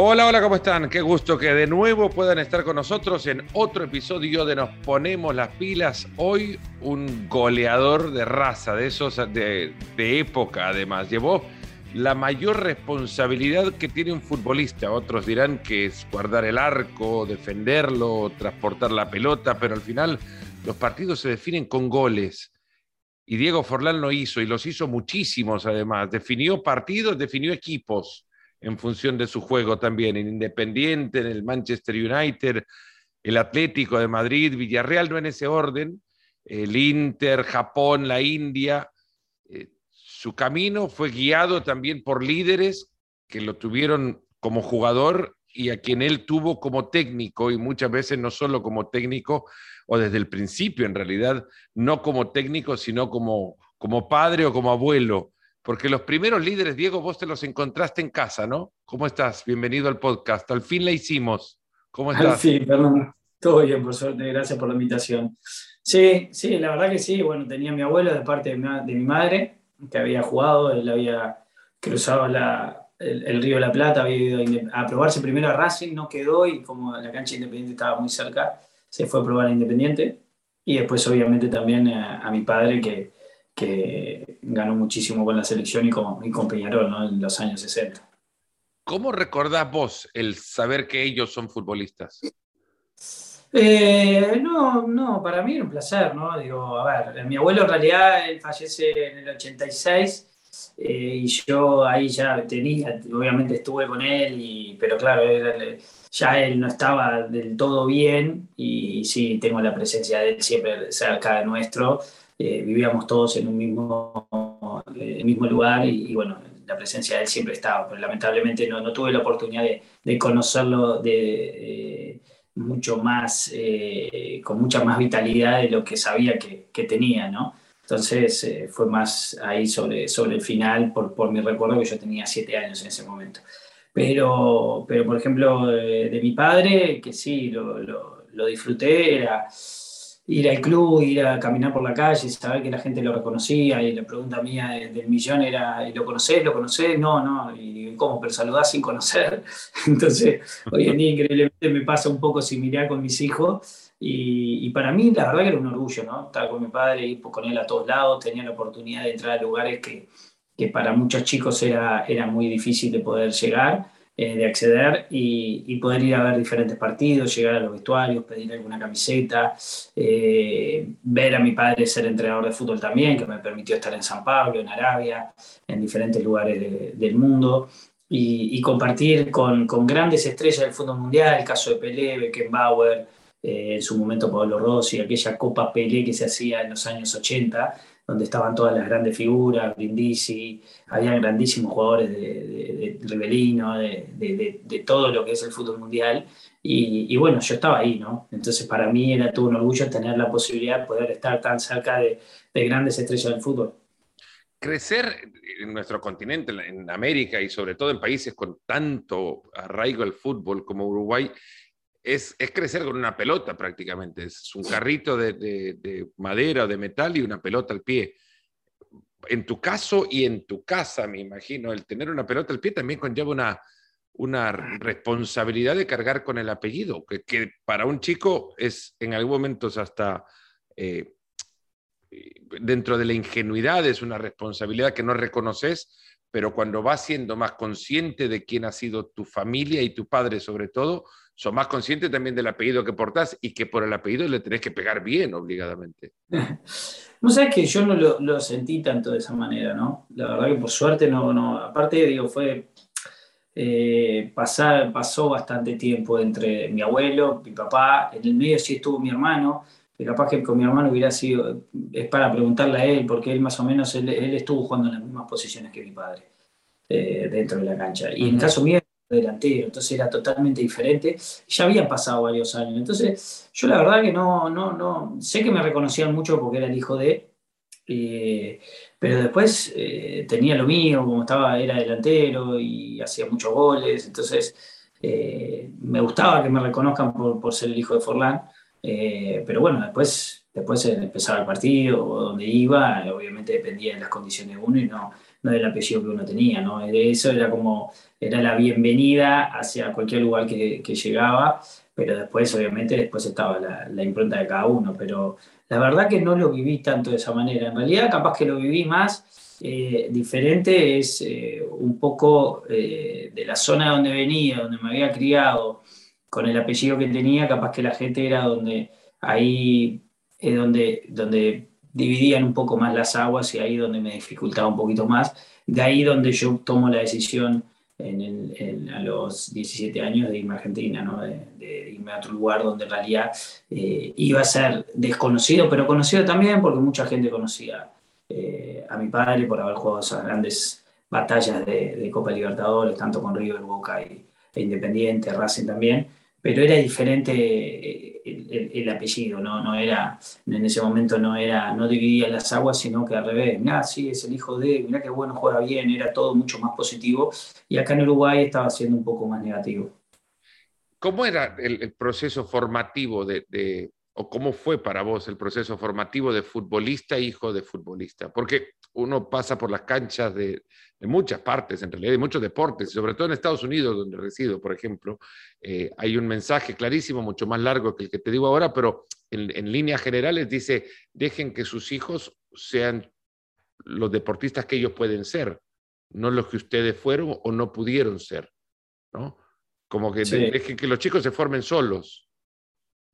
Hola, hola, ¿cómo están? Qué gusto que de nuevo puedan estar con nosotros en otro episodio de Nos Ponemos las Pilas. Hoy un goleador de raza, de esos de, de época además. Llevó la mayor responsabilidad que tiene un futbolista. Otros dirán que es guardar el arco, defenderlo, transportar la pelota, pero al final los partidos se definen con goles. Y Diego Forlán lo hizo, y los hizo muchísimos además. Definió partidos, definió equipos en función de su juego también, en Independiente, en el Manchester United, el Atlético de Madrid, Villarreal, no en ese orden, el Inter, Japón, la India. Eh, su camino fue guiado también por líderes que lo tuvieron como jugador y a quien él tuvo como técnico, y muchas veces no solo como técnico, o desde el principio en realidad, no como técnico, sino como, como padre o como abuelo porque los primeros líderes, Diego, vos te los encontraste en casa, ¿no? ¿Cómo estás? Bienvenido al podcast. Al fin la hicimos. ¿Cómo estás? Al fin, perdón. Todo bien, por suerte. Gracias por la invitación. Sí, sí, la verdad que sí. Bueno, tenía mi abuelo de parte de mi, madre, que había jugado, él había cruzado el, río de la Plata, había ido a, probarse primero a Racing, no quedó y como la cancha Independiente estaba muy cerca, se fue a probar a Independiente. Y después, obviamente, también a mi padre, que, que ganó muchísimo con la selección y con, y con Peñarol ¿no? en los años 60. ¿Cómo recordás vos el saber que ellos son futbolistas? Eh, no, no, para mí era un placer, ¿no? Digo, a ver, mi abuelo en realidad él fallece en el 86 eh, y yo ahí ya tenía, obviamente estuve con él, y, pero claro, ya él no estaba del todo bien y sí tengo la presencia de él siempre cerca de nuestro eh, vivíamos todos en un mismo, eh, mismo lugar y, bueno, la presencia de él siempre estaba, pero lamentablemente no, no tuve la oportunidad de, de conocerlo de, eh, mucho más, con mucha más vitalidad de lo que sabía que, que tenía, ¿no? Entonces fue más ahí sobre, sobre el final, por, por mi recuerdo que yo tenía siete años en ese momento. Pero, pero por ejemplo, de, mi padre, que sí, lo, lo, lo disfruté, era ir al club, ir a caminar por la calle, saber que la gente lo reconocía y la pregunta mía del millón era, ¿lo conocés? ¿Lo conocés? No, no, y ¿cómo? Pero saludás sin conocer. Entonces, hoy en día increíblemente me pasa un poco similar con mis hijos y, para mí la verdad que era un orgullo, ¿no? Estar con mi padre, ir con él a todos lados, tenía la oportunidad de entrar a lugares que, que para muchos chicos era, era muy difícil de poder llegar eh, de acceder y, poder ir a ver diferentes partidos, llegar a los vestuarios, pedir alguna camiseta, eh, ver a mi padre ser entrenador de fútbol también, que me permitió estar en San Pablo, en Arabia, en diferentes lugares del mundo. Y, compartir con, grandes estrellas del fútbol mundial, el caso de Pelé, Beckenbauer, eh, en su momento Pablo Rossi, aquella Copa Pelé que se hacía en los años 80, donde estaban todas las grandes figuras, Brindisi, había grandísimos jugadores de, de, de de, todo lo que es el fútbol mundial. Y, bueno, yo estaba ahí, ¿no? Entonces para mí era todo un orgullo tener la posibilidad de poder estar tan cerca de, grandes estrellas del fútbol. Crecer en nuestro continente, en América y sobre todo en países con tanto arraigo al fútbol como Uruguay, es, crecer con una pelota prácticamente, es un carrito de, madera o de metal y una pelota al pie. En tu caso y en tu casa, me imagino, el tener una pelota al pie también conlleva una, una responsabilidad de cargar con el apellido, que, para un chico es en algún momento hasta eh, dentro de la ingenuidad, es una responsabilidad que no reconoces, pero cuando vas siendo más consciente de quién ha sido tu familia y tu padre sobre todo, son más conscientes también del apellido que portás y que por el apellido le tenés que pegar bien obligadamente. No sabes que yo no lo, sentí tanto de esa manera, ¿no? La verdad que por suerte no, no. Aparte, digo, fue. Eh, pasar, pasó bastante tiempo entre mi abuelo, mi papá, en el medio sí estuvo mi hermano, que capaz que con mi hermano hubiera sido, es para preguntarle a él, porque él más o menos, él, estuvo jugando en las mismas posiciones que mi padre, eh, dentro de la cancha. Y en el caso mío, delantero, entonces era totalmente diferente. Ya habían pasado varios años. Entonces, yo la verdad que no, no, no, sé que me reconocían mucho porque era el hijo de, eh, pero después eh, tenía lo mío, como estaba, era delantero y hacía muchos goles, entonces eh, me gustaba que me reconozcan por, por, ser el hijo de Forlán, pero bueno, después, después empezaba el partido o donde iba, obviamente dependía de las condiciones de uno y no, no del apellido que uno tenía, ¿no? Eso era como, era la bienvenida hacia cualquier lugar que, llegaba, pero después, obviamente, después estaba la, impronta de cada uno, pero la verdad que no lo viví tanto de esa manera. En realidad, capaz que lo viví más eh, diferente, es eh, un poco eh, de la zona donde venía, donde me había criado, con el apellido que tenía, capaz que la gente era donde ahí es donde, donde dividían un poco más las aguas y ahí donde me dificultaba un poquito más. De ahí donde yo tomo la decisión en a los 17 años de irme a Argentina, ¿no? de, irme a otro lugar donde en realidad eh, iba a ser desconocido, pero conocido también porque mucha gente conocía eh, a mi padre por haber jugado esas grandes batallas de, Copa Libertadores, tanto con River, Boca y, e Independiente, Racing también pero era diferente el, apellido, ¿no? no era, en ese momento no era, no dividía las aguas, sino que al revés, mirá, sí, es el hijo de, mirá qué bueno, juega bien, era todo mucho más positivo, y acá en Uruguay estaba siendo un poco más negativo. ¿Cómo era el, proceso formativo de, o cómo fue para vos el proceso formativo de futbolista, hijo de futbolista? Porque uno pasa por las canchas de, muchas partes, en realidad, de muchos deportes, sobre todo en Estados Unidos, donde resido, por ejemplo, eh, hay un mensaje clarísimo, mucho más largo que el que te digo ahora, pero en, líneas generales dice, dejen que sus hijos sean los deportistas que ellos pueden ser, no los que ustedes fueron o no pudieron ser, ¿no? Como que dejen que los chicos se formen solos.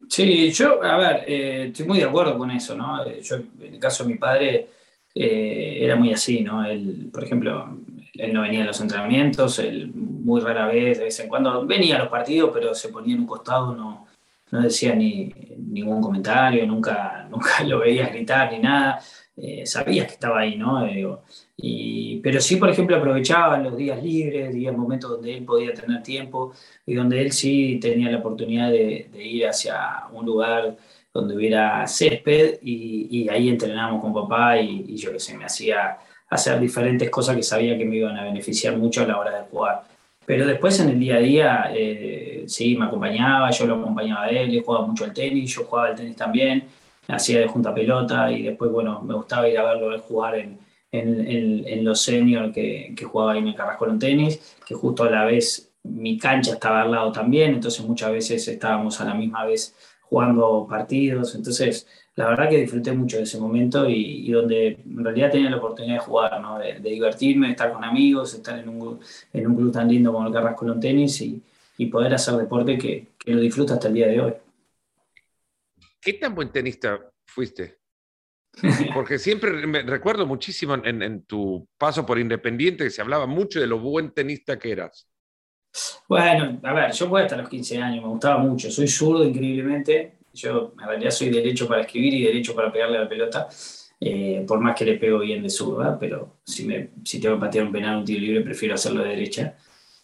Sí, yo, a ver, eh, estoy muy de acuerdo con eso, ¿no? Yo, en el caso de mi padre, eh, era muy así, ¿no? Él, por ejemplo, él no venía a los entrenamientos, él muy rara vez, de vez en cuando, venía a los partidos, pero se ponía en un costado, no, no decía ni ningún comentario, nunca, nunca lo veías gritar ni nada. Eh, sabías que estaba ahí, ¿no? y, pero sí, por ejemplo, aprovechaba los días libres, días, momentos donde él podía tener tiempo y donde él sí tenía la oportunidad de, ir hacia un lugar donde hubiera césped y, ahí entrenábamos con papá y, yo que sé, me hacía hacer diferentes cosas que sabía que me iban a beneficiar mucho a la hora de jugar. Pero después en el día a día, eh, sí, me acompañaba, yo lo acompañaba a él, él jugaba mucho al tenis, yo jugaba al tenis también, hacía de junta pelota y después, bueno, me gustaba ir a verlo jugar en, en, en, los seniors que, que, jugaba ahí en el Carrasco en tenis, que justo a la vez mi cancha estaba al lado también, entonces muchas veces estábamos a la misma vez jugando partidos. Entonces, la verdad que disfruté mucho de ese momento y, donde en realidad tenía la oportunidad de jugar, ¿no? de, divertirme, de estar con amigos, estar en un, en un club tan lindo como el Carrasco en Tenis y, y, poder hacer deporte que, que lo disfruto hasta el día de hoy. ¿Qué tan buen tenista fuiste? Porque siempre me recuerdo muchísimo en, en, tu paso por Independiente que se hablaba mucho de lo buen tenista que eras. Bueno, a ver, yo jugué hasta los 15 años, me gustaba mucho. Soy zurdo increíblemente. Yo en realidad soy derecho para escribir y derecho para pegarle a la pelota. Eh, por más que le pego bien de zurda, pero si, me, si tengo que patear un penal, un tiro libre, prefiero hacerlo de derecha.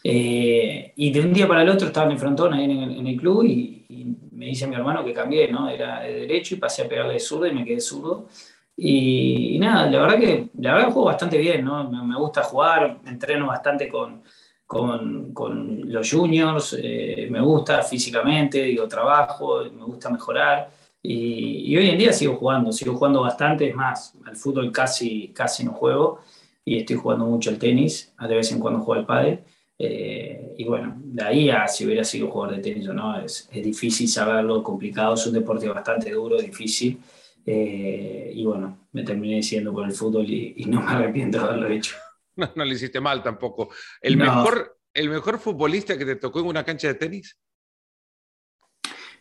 Eh, y de un día para el otro estaba en el frontón ahí en el, club y, me dice mi hermano que cambié, ¿no? Era de derecho y pasé a pegarle de zurdo y me quedé zurdo. Y, nada, la verdad que la verdad juego bastante bien, ¿no? Me, me gusta jugar, entreno bastante con, con, con los juniors, eh, me gusta físicamente, digo, trabajo, me gusta mejorar. Y, hoy en día sigo jugando, sigo jugando bastante, es más, al fútbol casi, casi no juego y estoy jugando mucho el tenis, de vez en cuando juego al pádel. Eh, y bueno, de ahí a si hubiera sido jugador de tenis o no, es, es difícil saberlo, complicado, es un deporte bastante duro, difícil. Eh, y bueno, me terminé siendo por el fútbol y, y no me arrepiento de haberlo hecho. No, no le hiciste mal tampoco. ¿El, mejor, ¿El mejor futbolista que te tocó en una cancha de tenis?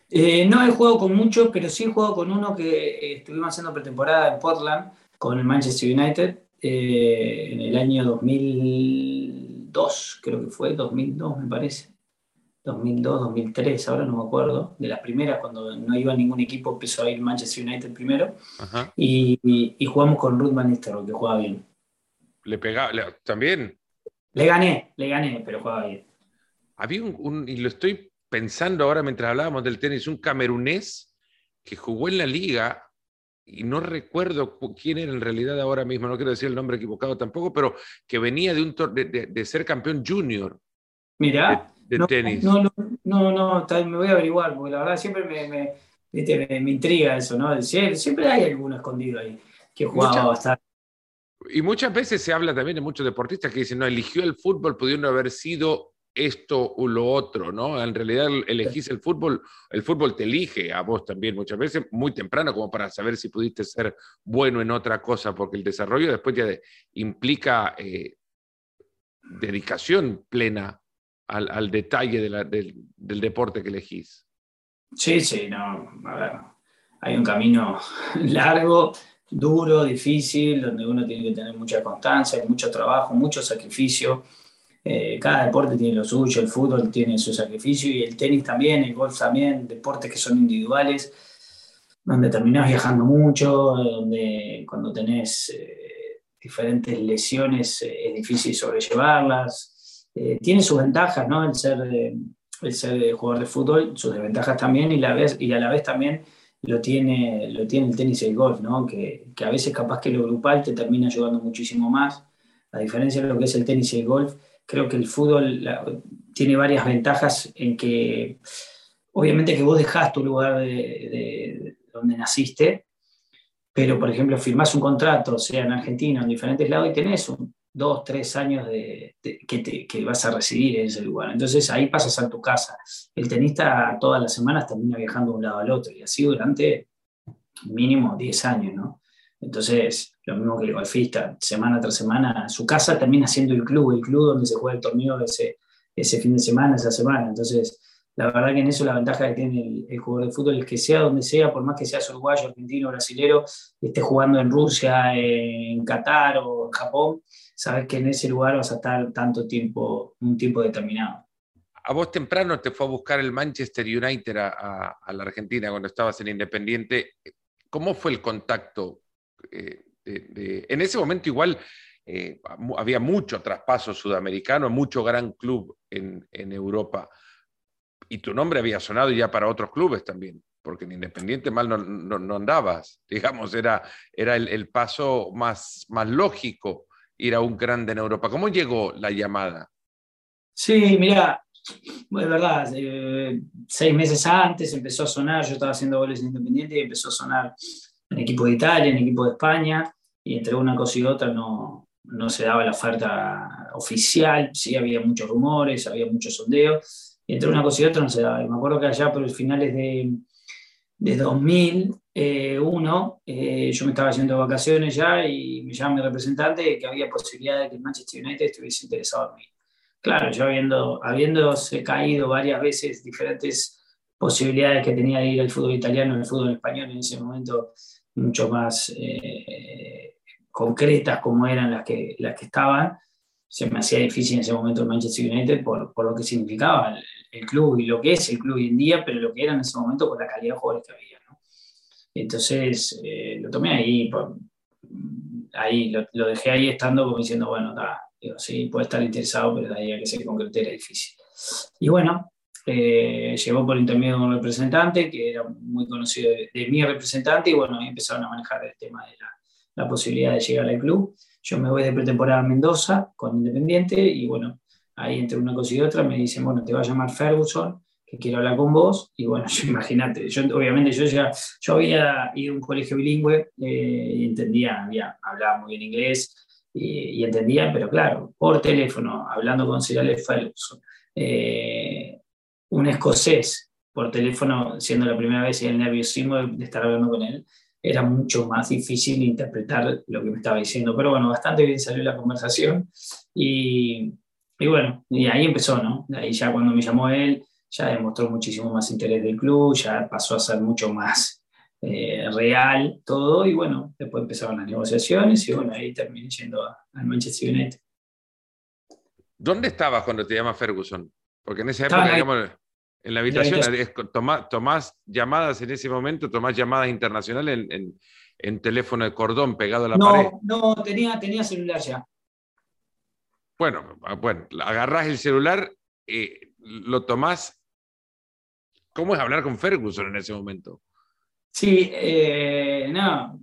Eh, no he jugado con muchos, pero sí he jugado con uno que estuvimos haciendo pretemporada en Portland con el Manchester United eh, en el año 2002, creo que fue, 2002 me parece. 2002, 2003, ahora no me acuerdo, de las primeras, cuando no iba ningún equipo, empezó a ir Manchester United primero. Y, jugamos con Ruth Van Nistelrooy, que jugaba bien le pegaba, también. Le gané, le gané, pero jugaba bien. Había un, y lo estoy pensando ahora mientras hablábamos del tenis, un camerunés que jugó en la liga, y no recuerdo quién era en realidad ahora mismo, no quiero decir el nombre equivocado tampoco, pero que venía de, un de, ser campeón junior. Mira, de, tenis. No, no, no, no, me voy a averiguar, porque la verdad siempre me, me, me, intriga eso, ¿no? Siempre hay alguno escondido ahí que jugaba bastante. Y muchas veces se habla también de muchos deportistas que dicen, no, eligió el fútbol pudiendo haber sido esto o lo otro, ¿no? En realidad elegís el fútbol, el fútbol te elige a vos también muchas veces, muy temprano, como para saber si pudiste ser bueno en otra cosa, porque el desarrollo después ya implica eh, dedicación plena al, detalle del, del, deporte que elegís. Sí, sí, no, a ver, hay un camino largo, duro, difícil, donde uno tiene que tener mucha constancia, mucho trabajo, mucho sacrificio eh, cada deporte tiene lo suyo, el fútbol tiene su sacrificio y el tenis también, el golf también, deportes que son individuales, donde terminás viajando mucho, donde cuando tenés eh, diferentes lesiones eh, es difícil sobrellevarlas. tiene sus ventajas, ¿no? El ser, el ser jugador de fútbol, sus desventajas también y, la vez, y a la vez también lo tiene, lo tiene el tenis y el golf, ¿no? Que, que a veces capaz que lo grupal te termina ayudando muchísimo más, a diferencia de lo que es el tenis y el golf creo que el fútbol tiene varias ventajas en que, obviamente que vos dejás tu lugar de, donde naciste, pero por ejemplo firmás un contrato, sea en Argentina o en diferentes lados, y tenés un, dos, tres años que, que, vas a residir en ese lugar. Entonces ahí pasas a tu casa. El tenista todas las semanas termina viajando de un lado al otro, y así durante mínimo 10 años, ¿no? Entonces, lo mismo que el golfista, semana tras semana, su casa termina siendo el club, el club donde se juega el torneo ese, ese fin de semana, esa semana. Entonces, la verdad que en eso la ventaja que tiene el, jugador de fútbol es que sea donde sea, por más que seas uruguayo, argentino, brasilero, esté jugando en Rusia, en Qatar o en Japón, sabes que en ese lugar vas a estar tanto tiempo, un tiempo determinado. A vos temprano te fue a buscar el Manchester United a la Argentina cuando estabas en Independiente. ¿Cómo fue el contacto? Eh, en ese momento igual eh, había mucho traspaso sudamericano, mucho gran club en, Europa. Y tu nombre había sonado ya para otros clubes también, porque en Independiente mal no, andabas. Digamos, era, era el, paso más, más lógico ir a un grande en Europa. ¿Cómo llegó la llamada? Sí, mira, es verdad, eh, seis meses antes empezó a sonar, yo estaba haciendo goles en Independiente y empezó a sonar en equipo de Italia, en equipo de España, y entre una cosa y otra no, no se daba la oferta oficial, sí había muchos rumores, había muchos sondeos, y entre una cosa y otra no se daba. Y me acuerdo que allá por los finales de, de 2001, eh, yo me estaba haciendo vacaciones ya y me llama mi representante que había posibilidad de que Manchester United estuviese interesado en mí. Claro, yo habiendo, habiéndose caído varias veces diferentes posibilidades que tenía de ir al fútbol italiano, al fútbol español en ese momento, mucho más eh, concretas como eran las que, las que estaban, se me hacía difícil en ese momento el Manchester United por, por lo que significaba el, club y lo que es el club hoy en día, pero lo que era en ese momento con la calidad de jugadores que había. Entonces eh, lo tomé ahí, ahí lo, dejé ahí estando como diciendo, bueno, sí, puede estar interesado, pero de ahí a que se concrete era difícil. Y bueno, eh, llegó por intermedio de un representante que era muy conocido de, mi representante y bueno, ahí empezaron a manejar el tema de la, posibilidad de llegar al club. Yo me voy de pretemporada a Mendoza con Independiente y bueno, ahí entre una cosa y otra me dicen, bueno, te va a llamar Ferguson, que quiero hablar con vos. Y bueno, imagínate, yo, obviamente yo ya yo había ido a un colegio bilingüe eh, y entendía, hablaba muy bien inglés y, entendía, pero claro, por teléfono, hablando con Cyril Ferguson. Eh, un escocés por teléfono, siendo la primera vez y el nerviosismo de estar hablando con él, era mucho más difícil interpretar lo que me estaba diciendo. Pero bueno, bastante bien salió la conversación y, bueno, y ahí empezó, ¿no? Ahí ya cuando me llamó él, ya demostró muchísimo más interés del club, ya pasó a ser mucho más eh, real todo y bueno, después empezaron las negociaciones y bueno, ahí terminé yendo al Manchester United. ¿Dónde estabas cuando te llama Ferguson? Porque en esa época, digamos, en la habitación, tomás, llamadas en ese momento, tomás llamadas internacionales en, teléfono de cordón pegado a la pared. No, tenía, tenía celular ya. Bueno, ah, bueno, agarrás el celular, eh, lo tomás. ¿Cómo es hablar con Ferguson en ese momento? Sí, eh, no,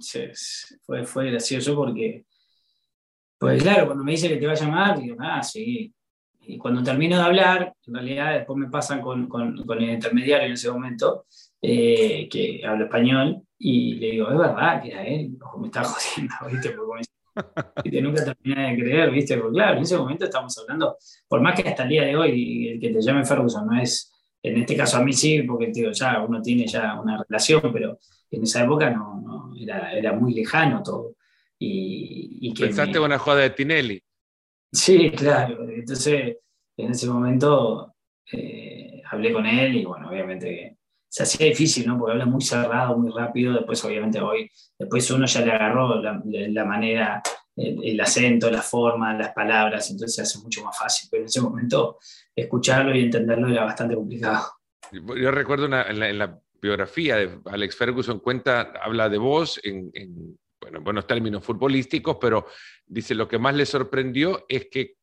fue, fue gracioso porque, pues claro, cuando me dice que te va a llamar, digo, ah, sí, y cuando termino de hablar, en realidad después me pasan con, con, con el intermediario en ese momento, eh, que habla español, y le digo, es verdad que era él, me está jodiendo, ¿viste? Porque Y nunca terminé de creer, ¿viste? Porque claro, en ese momento estamos hablando, por más que hasta el día de hoy el que te llame Ferguson no es, en este caso a mí sí, porque digo, ya uno tiene ya una relación, pero en esa época no, era, era, muy lejano todo. Y, que Pensaste una jugada de Tinelli. Sí, claro. Entonces, en ese momento eh, hablé con él y bueno, obviamente se hacía difícil, ¿no? Porque habla muy cerrado, muy rápido. Después, obviamente, hoy, después uno ya le agarró la, manera, el, acento, la forma, las palabras, entonces se hace mucho más fácil. Pero en ese momento, escucharlo y entenderlo era bastante complicado. Yo recuerdo en, la, biografía de Alex Ferguson, cuenta, habla de vos en, bueno, buenos términos futbolísticos, pero dice lo que más le sorprendió es que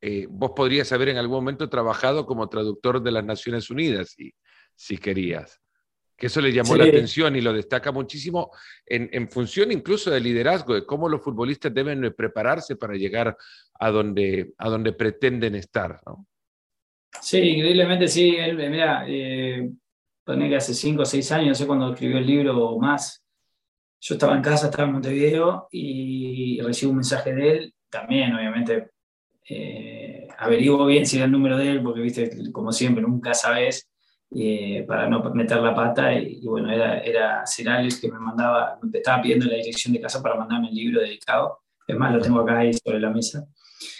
eh, vos podrías haber en algún momento trabajado como traductor de las Naciones Unidas. Y si querías. Que eso le llamó la atención y lo destaca muchísimo en, función incluso del liderazgo, de cómo los futbolistas deben prepararse para llegar a donde, a donde pretenden estar. ¿no? Sí, increíblemente sí. Él, mira, eh, que hace cinco o seis años, no sé cuando escribió el libro o más, yo estaba en casa, estaba en Montevideo y recibo un mensaje de él, también obviamente eh, averiguo bien si era el número de él, porque viste, como siempre, nunca sabes eh, para no meter la pata. Y, bueno, era, era Cerales que me mandaba, me estaba pidiendo la dirección de casa para mandarme el libro dedicado. Es más, lo tengo acá ahí sobre la mesa.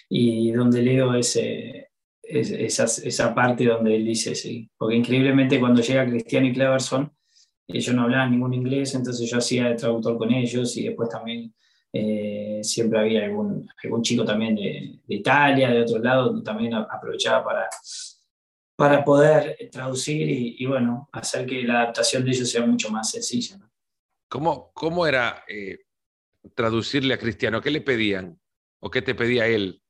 Y donde leo ese, esa, esa parte donde él dice, sí, porque increíblemente cuando llega Cristiano y Cleverson, ellos no hablaban ningún inglés, entonces yo hacía de traductor con ellos y después también eh, siempre había algún, algún chico también de, de, Italia, de otro lado, también aprovechaba para, para poder traducir y, bueno, hacer que la adaptación de ellos sea mucho más sencilla. ¿Cómo, ¿Cómo, era eh, traducirle a Cristiano? ¿Qué le pedían? ¿O qué te pedía él?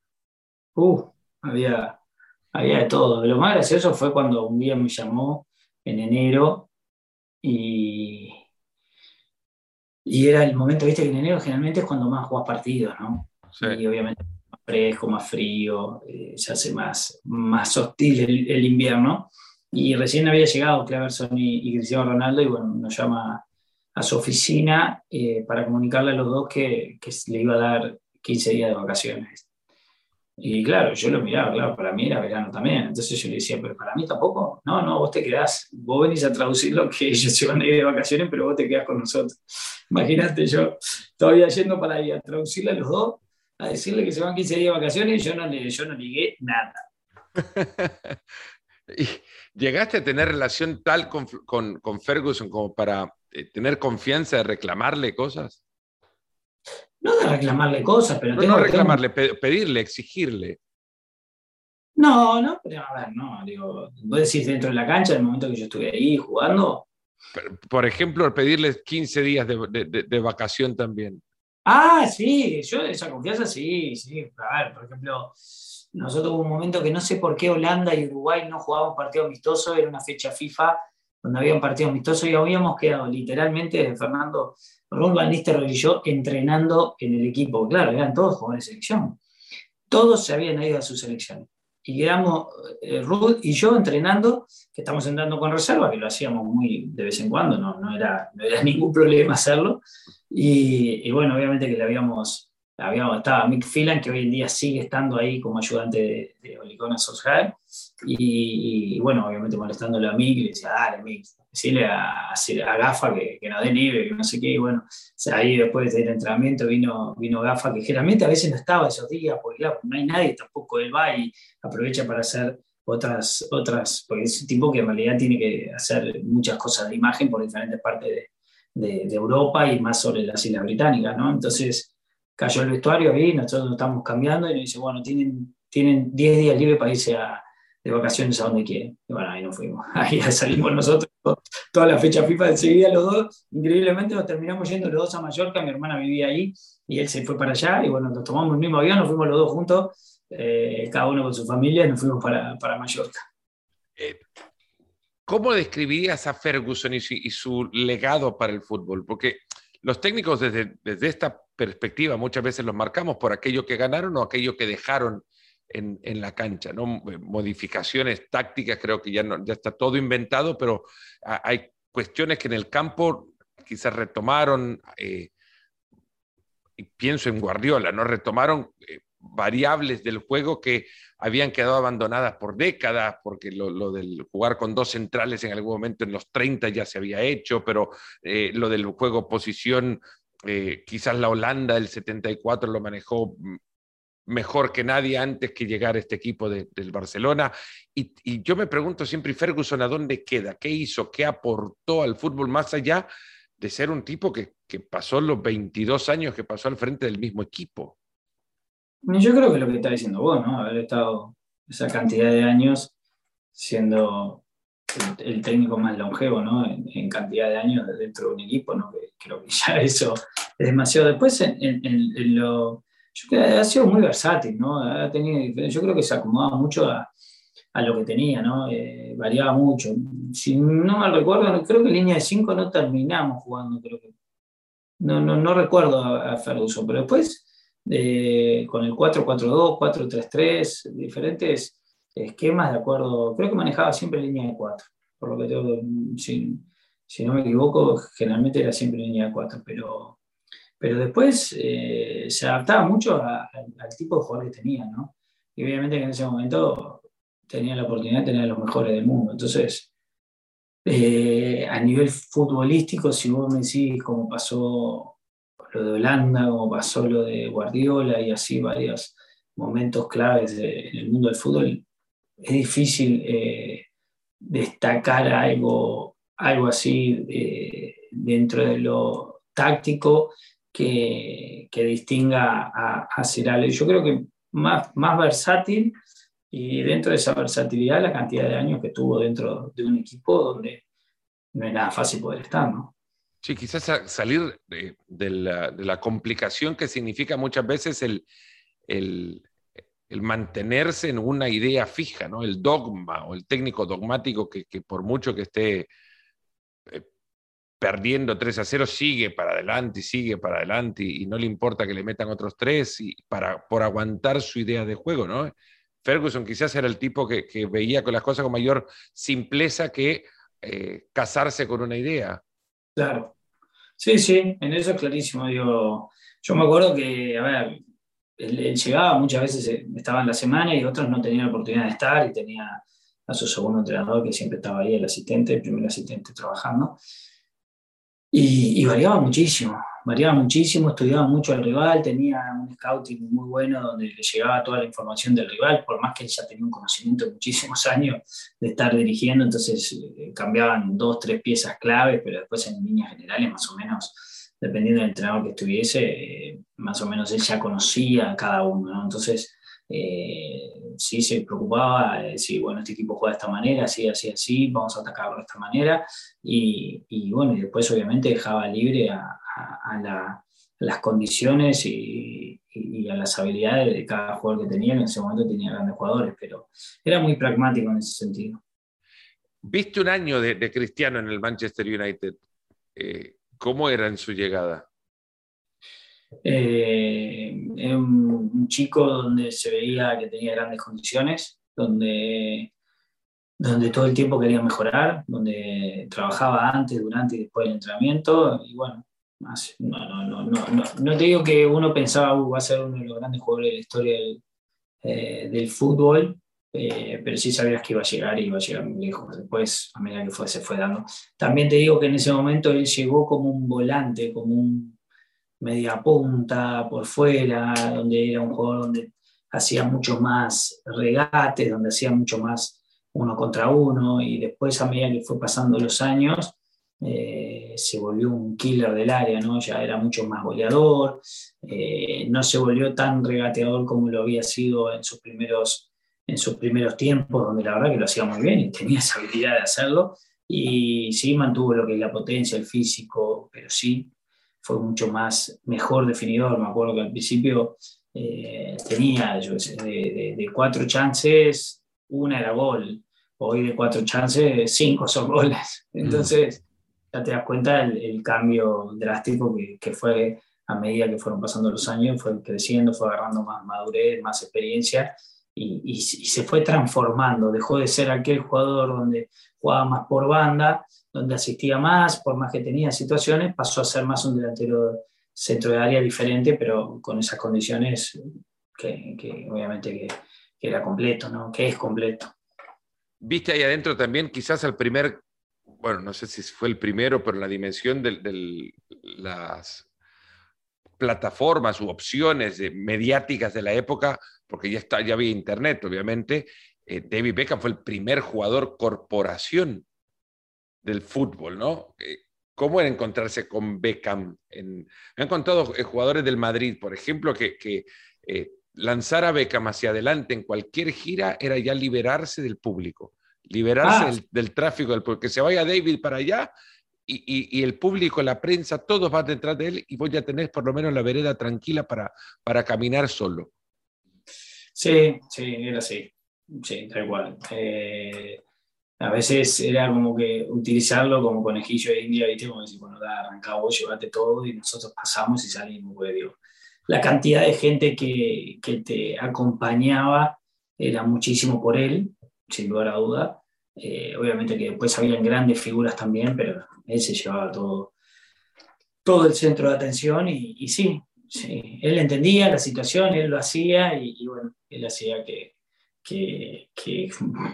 Uh, había, había de todo. Lo más gracioso fue cuando un día me llamó en enero y, y era el momento, viste que en enero generalmente es cuando más juegas partidos, ¿no? Y obviamente fresco, más frío, eh, se hace más, más hostil el, invierno. Y recién había llegado Cleverson y, y, Cristiano Ronaldo y bueno, nos llama a su oficina eh, para comunicarle a los dos que, que, le iba a dar 15 días de vacaciones. Y claro, yo lo miraba, claro, para mí era verano también. Entonces yo le decía, pero para mí tampoco. No, no, vos te quedás, vos venís a traducir lo que ellos se van a ir de vacaciones, pero vos te quedás con nosotros. Imagínate yo todavía yendo para ahí a traducirle a los dos a decirle que se van 15 días de vacaciones yo no, le, yo no ligué nada. ¿Y ¿Llegaste a tener relación tal con, con, Ferguson como para eh, tener confianza de reclamarle cosas? No de reclamarle cosas, pero... no reclamarle, pedirle, exigirle. No, no, pero a ver, no, digo, vos decís dentro de la cancha, en el momento que yo estuve ahí jugando. Por ejemplo, pedirle 15 días de, de vacación también. Ah, sí, yo esa confianza sí, sí. A ver, por ejemplo, nosotros hubo un momento que no sé por qué Holanda y Uruguay no jugaban partido amistoso, era una fecha FIFA donde había un partido amistoso y habíamos quedado literalmente, Fernando, Ron Van y yo entrenando en el equipo. Claro, eran todos jugadores de selección. Todos se habían ido a su selección. Y éramos eh, Ruth y yo entrenando, que estamos entrando con reserva, que lo hacíamos muy de vez en cuando, no, no, era, no era ningún problema hacerlo. Y, bueno, obviamente que le habíamos, habíamos, estaba Mick Phelan, que hoy en día sigue estando ahí como ayudante de, de Olicona Solskjaer, y, bueno, obviamente molestándole a Mick, le decía, dale Mick, decirle a, a, Gafa que, que no dé nieve, que no sé qué, y bueno, ahí después del entrenamiento vino, vino Gafa, que generalmente a veces no estaba esos días, porque claro, no hay nadie tampoco, él va y aprovecha para hacer otras, otras, porque es un tipo que en realidad tiene que hacer muchas cosas de imagen por diferentes partes de, de, Europa y más sobre las Islas Británicas, ¿no? Entonces cayó el vestuario ahí, nosotros nos estamos cambiando y nos dice, bueno, tienen, tienen 10 días libres para irse a, de vacaciones a donde quieren. Y bueno, ahí nos fuimos. Ahí salimos nosotros, toda la fecha FIFA enseguida los dos. Increíblemente nos terminamos yendo los dos a Mallorca, mi hermana vivía ahí y él se fue para allá y bueno, nos tomamos el mismo avión, nos fuimos los dos juntos, eh, cada uno con su familia, y nos fuimos para, para Mallorca. Eh, ¿Cómo describirías a Ferguson y su, legado para el fútbol? Porque los técnicos desde, desde, esta perspectiva muchas veces los marcamos por aquello que ganaron o aquello que dejaron en, en la cancha, ¿no? Modificaciones tácticas, creo que ya, ya está todo inventado, pero hay cuestiones que en el campo quizás retomaron, eh, y pienso en Guardiola, ¿no? Retomaron eh, variables del juego que habían quedado abandonadas por décadas, porque lo, del jugar con dos centrales en algún momento en los 30 ya se había hecho, pero eh, lo del juego posición, eh, quizás la Holanda del 74 lo manejó mejor que nadie antes que llegar este equipo del Barcelona. Y, yo me pregunto siempre, Ferguson, ¿a dónde queda? ¿Qué hizo? ¿Qué aportó al fútbol más allá de ser un tipo que, que pasó los 22 años que pasó al frente del mismo equipo? Yo creo que lo que está diciendo vos, ¿no? Haber estado esa cantidad de años siendo el, técnico más longevo, ¿no? En, cantidad de años dentro de un equipo, ¿no? creo que ya eso es demasiado. Después, en, lo. Yo creo que ha sido muy versátil, ¿no? Ha tenido, yo creo que se acomodaba mucho a, a lo que tenía, ¿no? Eh, variaba mucho. Si no mal recuerdo, creo que en línea de 5 no terminamos jugando, creo. No, no, no recuerdo a, a pero después con el 4-4-2, 4-3-3, diferentes esquemas de acuerdo. Creo que manejaba siempre línea de 4, por lo que tengo, si, si no me equivoco, generalmente era siempre línea de 4, pero, pero después eh, se adaptaba mucho al tipo de jugador que tenía, ¿no? Y obviamente que en ese momento tenía la oportunidad de tener a los mejores del mundo. Entonces, eh, a nivel futbolístico, si vos me decís cómo pasó lo de Holanda, como pasó lo de Guardiola y así varios momentos claves en el mundo del fútbol, es difícil eh, destacar algo, algo así eh, dentro de lo táctico que, distinga a, a Yo creo que más, más versátil y dentro de esa versatilidad la cantidad de años que tuvo dentro de un equipo donde no es nada fácil poder estar, ¿no? Sí, quizás salir de, la, complicación que significa muchas veces el, mantenerse en una idea fija, ¿no? El dogma o el técnico dogmático que, por mucho que esté eh, perdiendo 3 a 0, sigue para adelante y sigue para adelante y, no le importa que le metan otros tres y para, por aguantar su idea de juego, ¿no? Ferguson quizás era el tipo que, veía con las cosas con mayor simpleza que eh, casarse con una idea. Claro. Sí, sí, en eso es clarísimo. Digo, yo me acuerdo que, a ver, él, llegaba, muchas veces eh, estaba en la semana y otros no tenían la oportunidad de estar y tenía a su segundo entrenador que siempre estaba ahí, el asistente, el primer asistente trabajando. y variaba muchísimo variaba muchísimo, estudiaba mucho al rival, tenía un scouting muy bueno donde le llegaba toda la información del rival, por más que él ya tenía un conocimiento de muchísimos años de estar dirigiendo, entonces eh, cambiaban dos, tres piezas claves, pero después en líneas generales más o menos, dependiendo del entrenador que estuviese, eh, más o menos él ya conocía a cada uno, entonces eh, sí se preocupaba de decir, bueno, este equipo juega de esta manera, así, así, así, vamos a atacarlo de esta manera, y, y bueno, y después obviamente dejaba libre a, a, las condiciones y, a las habilidades de cada jugador que tenía, en ese momento tenía grandes jugadores, pero era muy pragmático en ese sentido. Viste un año de, Cristiano en el Manchester United. Eh, ¿Cómo era en su llegada? Eh, un, un, chico donde se veía que tenía grandes condiciones, donde, donde todo el tiempo quería mejorar, donde trabajaba antes, durante y después del entrenamiento. Y bueno, no, no, no, no, no, te digo que uno pensaba, uh, va a ser uno de los grandes jugadores de la historia del, eh, fútbol, eh, pero sí sabías que iba a llegar y iba a llegar muy lejos. Después, a medida que fue, se fue dando. También te digo que en ese momento él llegó como un volante, como un media punta por fuera, donde era un jugador donde hacía mucho más regates, donde hacía mucho más uno contra uno, y después a medida que fue pasando los años, eh, se volvió un killer del área, ¿no? ya era mucho más goleador, eh, no se volvió tan regateador como lo había sido en sus, primeros, en sus primeros tiempos, donde la verdad que lo hacía muy bien y tenía esa habilidad de hacerlo, y sí mantuvo lo que es la potencia, el físico, pero sí fue mucho más, mejor definidor, me acuerdo que al principio eh, tenía, yo de, de cuatro chances, una era gol, hoy de cuatro chances, cinco son goles. Mm. Entonces, ya te das cuenta el, cambio drástico que, fue a medida que fueron pasando los años, fue creciendo, fue agarrando más madurez, más experiencia y, se fue transformando. Dejó de ser aquel jugador donde jugaba más por banda, donde asistía más, por más que tenía situaciones, pasó a ser más un delantero centro de área diferente, pero con esas condiciones que, obviamente que, era completo, ¿no? Que es completo. Viste ahí adentro también quizás al primer, bueno, no sé si fue el primero, pero la dimensión de, las plataformas u opciones mediáticas de la época, porque ya, está, ya había internet, obviamente, eh, David Beckham fue el primer jugador corporación del fútbol, ¿no? Eh, ¿Cómo era encontrarse con Beckham? En, me han contado eh, jugadores del Madrid, por ejemplo, que, que lanzar a Beckham hacia adelante en cualquier gira era ya liberarse del público, liberarse ah. del, tráfico, del, que se vaya David para allá y, el público, la prensa, todos van detrás de él y voy a tener por lo menos la vereda tranquila para, para caminar solo. Sí, sí, era así. Sí, tal cual. Eh, a veces era como que utilizarlo como conejillo de India, ¿viste? Como decir, bueno, da, arrancá vos, llevate todo y nosotros pasamos y salimos, pues, digo. La cantidad de gente que, que, te acompañaba era muchísimo por él, sin lugar a duda. Eh, obviamente que después habían grandes figuras también, pero él se llevaba todo, todo el centro de atención y, y sí, sí, él entendía la situación, él lo hacía y bueno, él hacía que, que,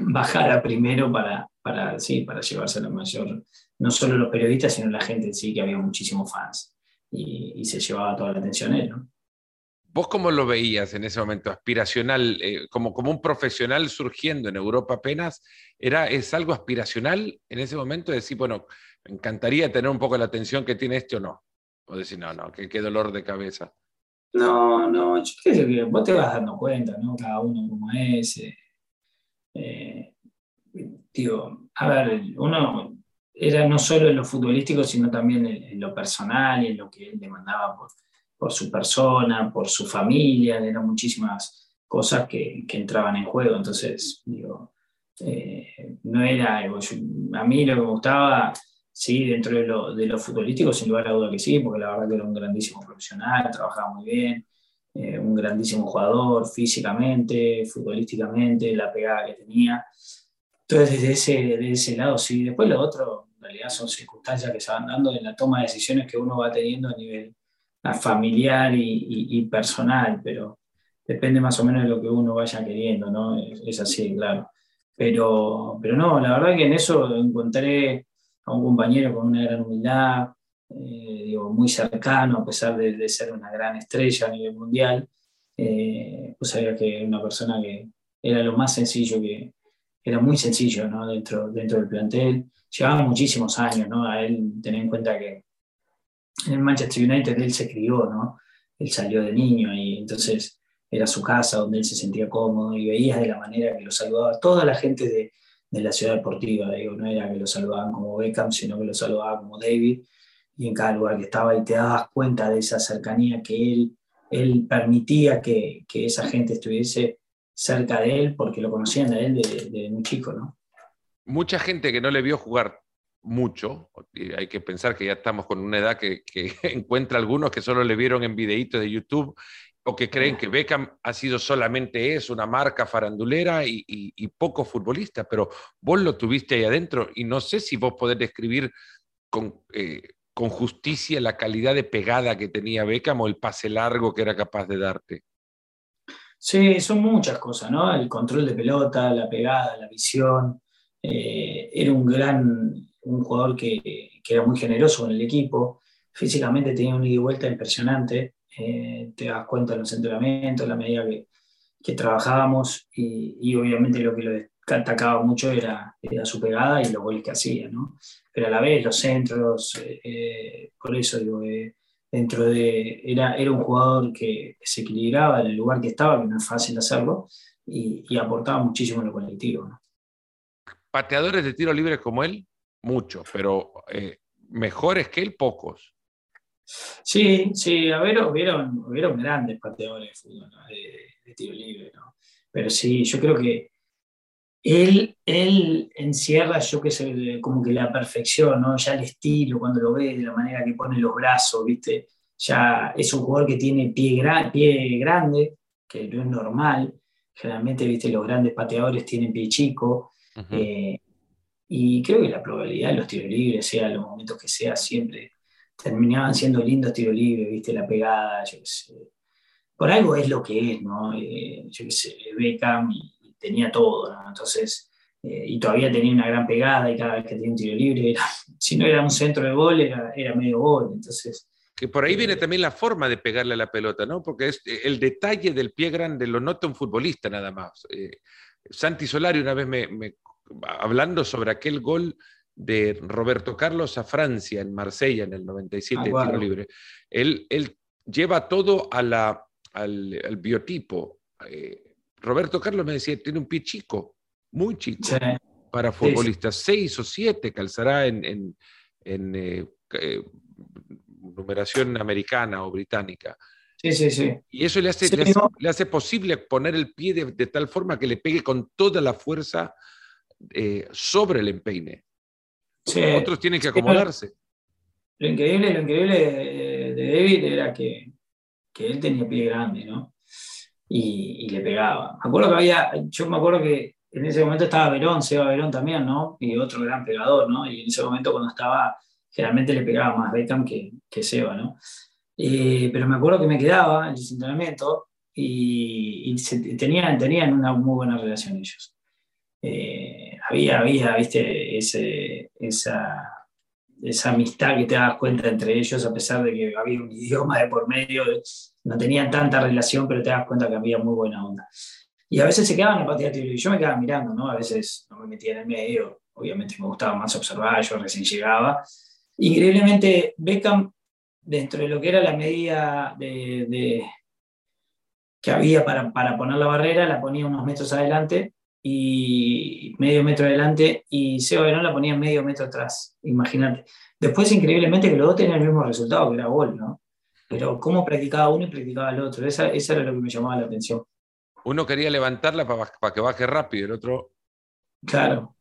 bajara primero para, para, sí, para llevarse a la mayor, no solo los periodistas, sino la gente en sí, que había muchísimos fans y, se llevaba toda la atención él. ¿no? ¿Vos cómo lo veías en ese momento? ¿Aspiracional, eh, como, como un profesional surgiendo en Europa apenas? Era, ¿Es algo aspiracional en ese momento? Decir, bueno, me encantaría tener un poco la atención que tiene este o no. O decir, no, no, qué dolor de cabeza. No, no, yo que vos te vas dando cuenta, ¿no? Cada uno como es. Eh, eh, digo, a ver, uno era no solo en lo futbolístico, sino también en, lo personal y en lo que él demandaba por, por su persona, por su familia, eran muchísimas cosas que, que entraban en juego. Entonces, digo, eh, no era a mí lo que me gustaba Sí, dentro de lo, de lo futbolístico, sin lugar a duda que sí, porque la verdad que era un grandísimo profesional, trabajaba muy bien, eh, un grandísimo jugador físicamente, futbolísticamente, la pegada que tenía. Entonces, desde ese, desde ese lado, sí. Después lo otro, en realidad, son circunstancias que se van dando en la toma de decisiones que uno va teniendo a nivel familiar y, y, personal, pero depende más o menos de lo que uno vaya queriendo, ¿no? Es, es así, claro. Pero, pero no, la verdad que en eso encontré a un compañero con una gran humildad, eh, digo, muy cercano, a pesar de, ser una gran estrella a nivel mundial, eh, pues sabía que una persona que era lo más sencillo, que era muy sencillo ¿no? dentro, dentro del plantel. Llevaba muchísimos años, ¿no? A él, tener en cuenta que en el Manchester United él se crió, ¿no? Él salió de niño y entonces era su casa donde él se sentía cómodo y veías de la manera que lo saludaba toda la gente de, de la ciudad deportiva. Digo, no era que lo saludaban como Beckham, sino que lo saludaban como David. Y en cada lugar que estaba, y te dabas cuenta de esa cercanía que él, él permitía que, que esa gente estuviese cerca de él, porque lo conocían a él de, de muy chico, ¿no? Mucha gente que no le vio jugar mucho, hay que pensar que ya estamos con una edad que encuentra algunos que solo le vieron en videitos de YouTube o que creen que Beckham ha sido solamente eso, una marca farandulera y, poco futbolista, pero vos lo tuviste ahí adentro y no sé si vos podés describir con, eh, con justicia la calidad de pegada que tenía Beckham o el pase largo que era capaz de darte. Sí, son muchas cosas, ¿no? El control de pelota, la pegada, la visión. Eh, era un gran, un jugador que, que, era muy generoso con el equipo. Físicamente tenía un ida y vuelta impresionante. Eh, te das cuenta en los entrenamientos, la medida que, que trabajábamos y, obviamente lo que lo destacaba mucho era, era, su pegada y los goles que hacía, ¿no? Pero a la vez los centros, eh, eh, por eso digo, dentro de, era, era un jugador que se equilibraba en el lugar que estaba, que no es fácil hacerlo, y, aportaba muchísimo en lo colectivo. ¿no? Pateadores de tiro libre como él, muchos, pero mejores que él, pocos. Sí, sí, a ver, hubieron, grandes pateadores de fútbol, de, tiro libre, ¿no? Pero sí, yo creo que él, él encierra, yo que sé, como que la perfección, ¿no? Ya el estilo, cuando lo ves, de la manera que pone los brazos, ¿viste? Ya es un jugador que tiene pie, pie grande, que no es normal. Generalmente, ¿viste? Los grandes pateadores tienen pie chico. Eh, y creo que la probabilidad de los tiros libres, sea los momentos que sea, siempre terminaban siendo lindos tiro libre, viste, la pegada, yo qué sé. Por algo es lo que es, ¿no? Eh, yo qué sé, Beckham y, tenía todo, ¿no? Entonces, eh, y todavía tenía una gran pegada y cada vez que tenía un tiro libre, era, si no era un centro de gol, era, era medio gol, entonces... Que por ahí viene también la forma de pegarle a la pelota, ¿no? Porque es, el detalle del pie grande lo nota un futbolista nada más. Santi Solari una vez me, hablando sobre aquel gol de Roberto Carlos a Francia en Marsella en el 97 ah, tiro libre. Él, él, lleva todo a la, al, biotipo. Eh, Roberto Carlos me decía, tiene un pie chico, muy chico para futbolistas. Seis o siete calzará en, en, eh, eh, numeración americana o británica. Sí, sí, sí. Y eso le hace, le, hace posible poner el pie de, tal forma que le pegue con toda la fuerza sobre el empeine. Otros tienen que acomodarse. Lo increíble, lo increíble de, David era que, que, él tenía pie grande, ¿no? Y, y, le pegaba. Me acuerdo que había, yo me acuerdo que en ese momento estaba Verón, Seba Verón también, ¿no? Y otro gran pegador, ¿no? Y en ese momento cuando estaba, generalmente le pegaba más Beckham que, que Seba, ¿no? Eh, pero me acuerdo que me quedaba en el entrenamiento y, tenían, tenían una muy buena relación ellos. Eh, había, había, viste, ese, esa, esa amistad que te das cuenta entre ellos, a pesar de que había un idioma de por medio, no tenían tanta relación, pero te das cuenta que había muy buena onda. Y a veces se quedaban en la partida y yo me quedaba mirando, ¿no? A veces no me metía en el medio, obviamente me gustaba más observar, yo recién llegaba. Increíblemente, Beckham dentro de lo que era la medida de, que había para, para, poner la barrera, la ponía unos metros adelante y medio metro adelante y Seba Verón la ponía medio metro atrás, imagínate. Después, increíblemente, que los dos tenían el mismo resultado, que era gol, ¿no? Pero cómo practicaba uno y practicaba el otro, esa, esa era lo que me llamaba la atención. Uno quería levantarla para, para que baje rápido, el otro... Claro.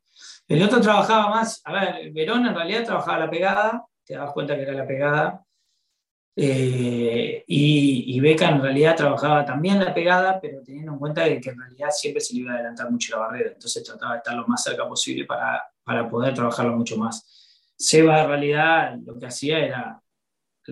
El otro trabajaba más, a ver, Verón en realidad trabajaba la pegada, te das cuenta que era la pegada, eh, y, y, Beca en realidad trabajaba también la pegada, pero teniendo en cuenta que en realidad siempre se le iba a adelantar mucho la barrera, entonces trataba de estar lo más cerca posible para, para poder trabajarlo mucho más. Seba en realidad lo que hacía era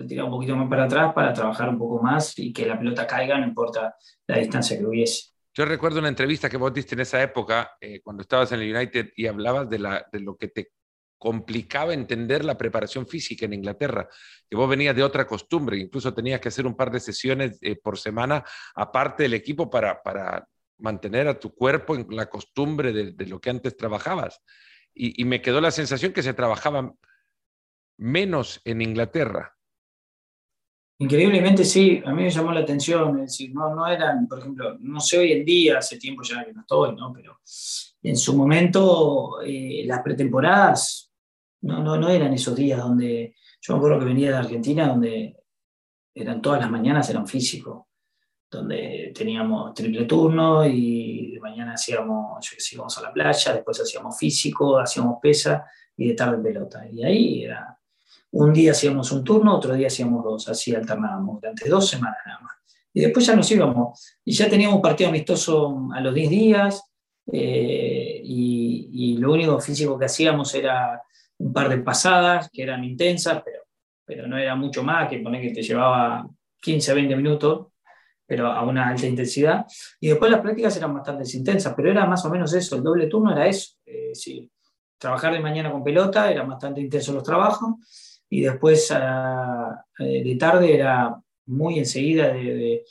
tirar un poquito más para atrás para trabajar un poco más y que la pelota caiga, no importa la distancia que hubiese. Yo recuerdo una entrevista que vos diste en esa época, eh, cuando estabas en el United y hablabas de, la, de lo que te complicaba entender la preparación física en Inglaterra, que vos venías de otra costumbre, incluso tenías que hacer un par de sesiones eh, por semana aparte del equipo para, para, mantener a tu cuerpo en la costumbre de, lo que antes trabajabas. Y, me quedó la sensación que se trabajaba menos en Inglaterra. Increíblemente sí, a mí me llamó la atención, es decir, no, no eran, por ejemplo, no sé hoy en día, hace tiempo ya que no estoy, ¿no? pero en su momento eh, las pretemporadas no, no, no eran esos días donde, yo me acuerdo que venía de Argentina, donde eran todas las mañanas eran físicos, donde teníamos triple turno y de mañana hacíamos, yo íbamos a la playa, después hacíamos físico, hacíamos pesa y de tarde pelota. Y ahí era, un día hacíamos un turno, otro día hacíamos dos, así alternábamos, durante dos semanas nada más. Y después ya nos íbamos, y ya teníamos partido amistoso a los 10 días, eh, y, y, lo único físico que hacíamos era un par de pasadas que eran intensas, pero, pero no era mucho más, que poner que te llevaba 15, 20 minutos, pero a una alta intensidad. Y después las prácticas eran bastante intensas, pero era más o menos eso, el doble turno era eso. Eh, trabajar de mañana con pelota, eran bastante intensos los trabajos, y después ah, eh, de tarde era muy enseguida de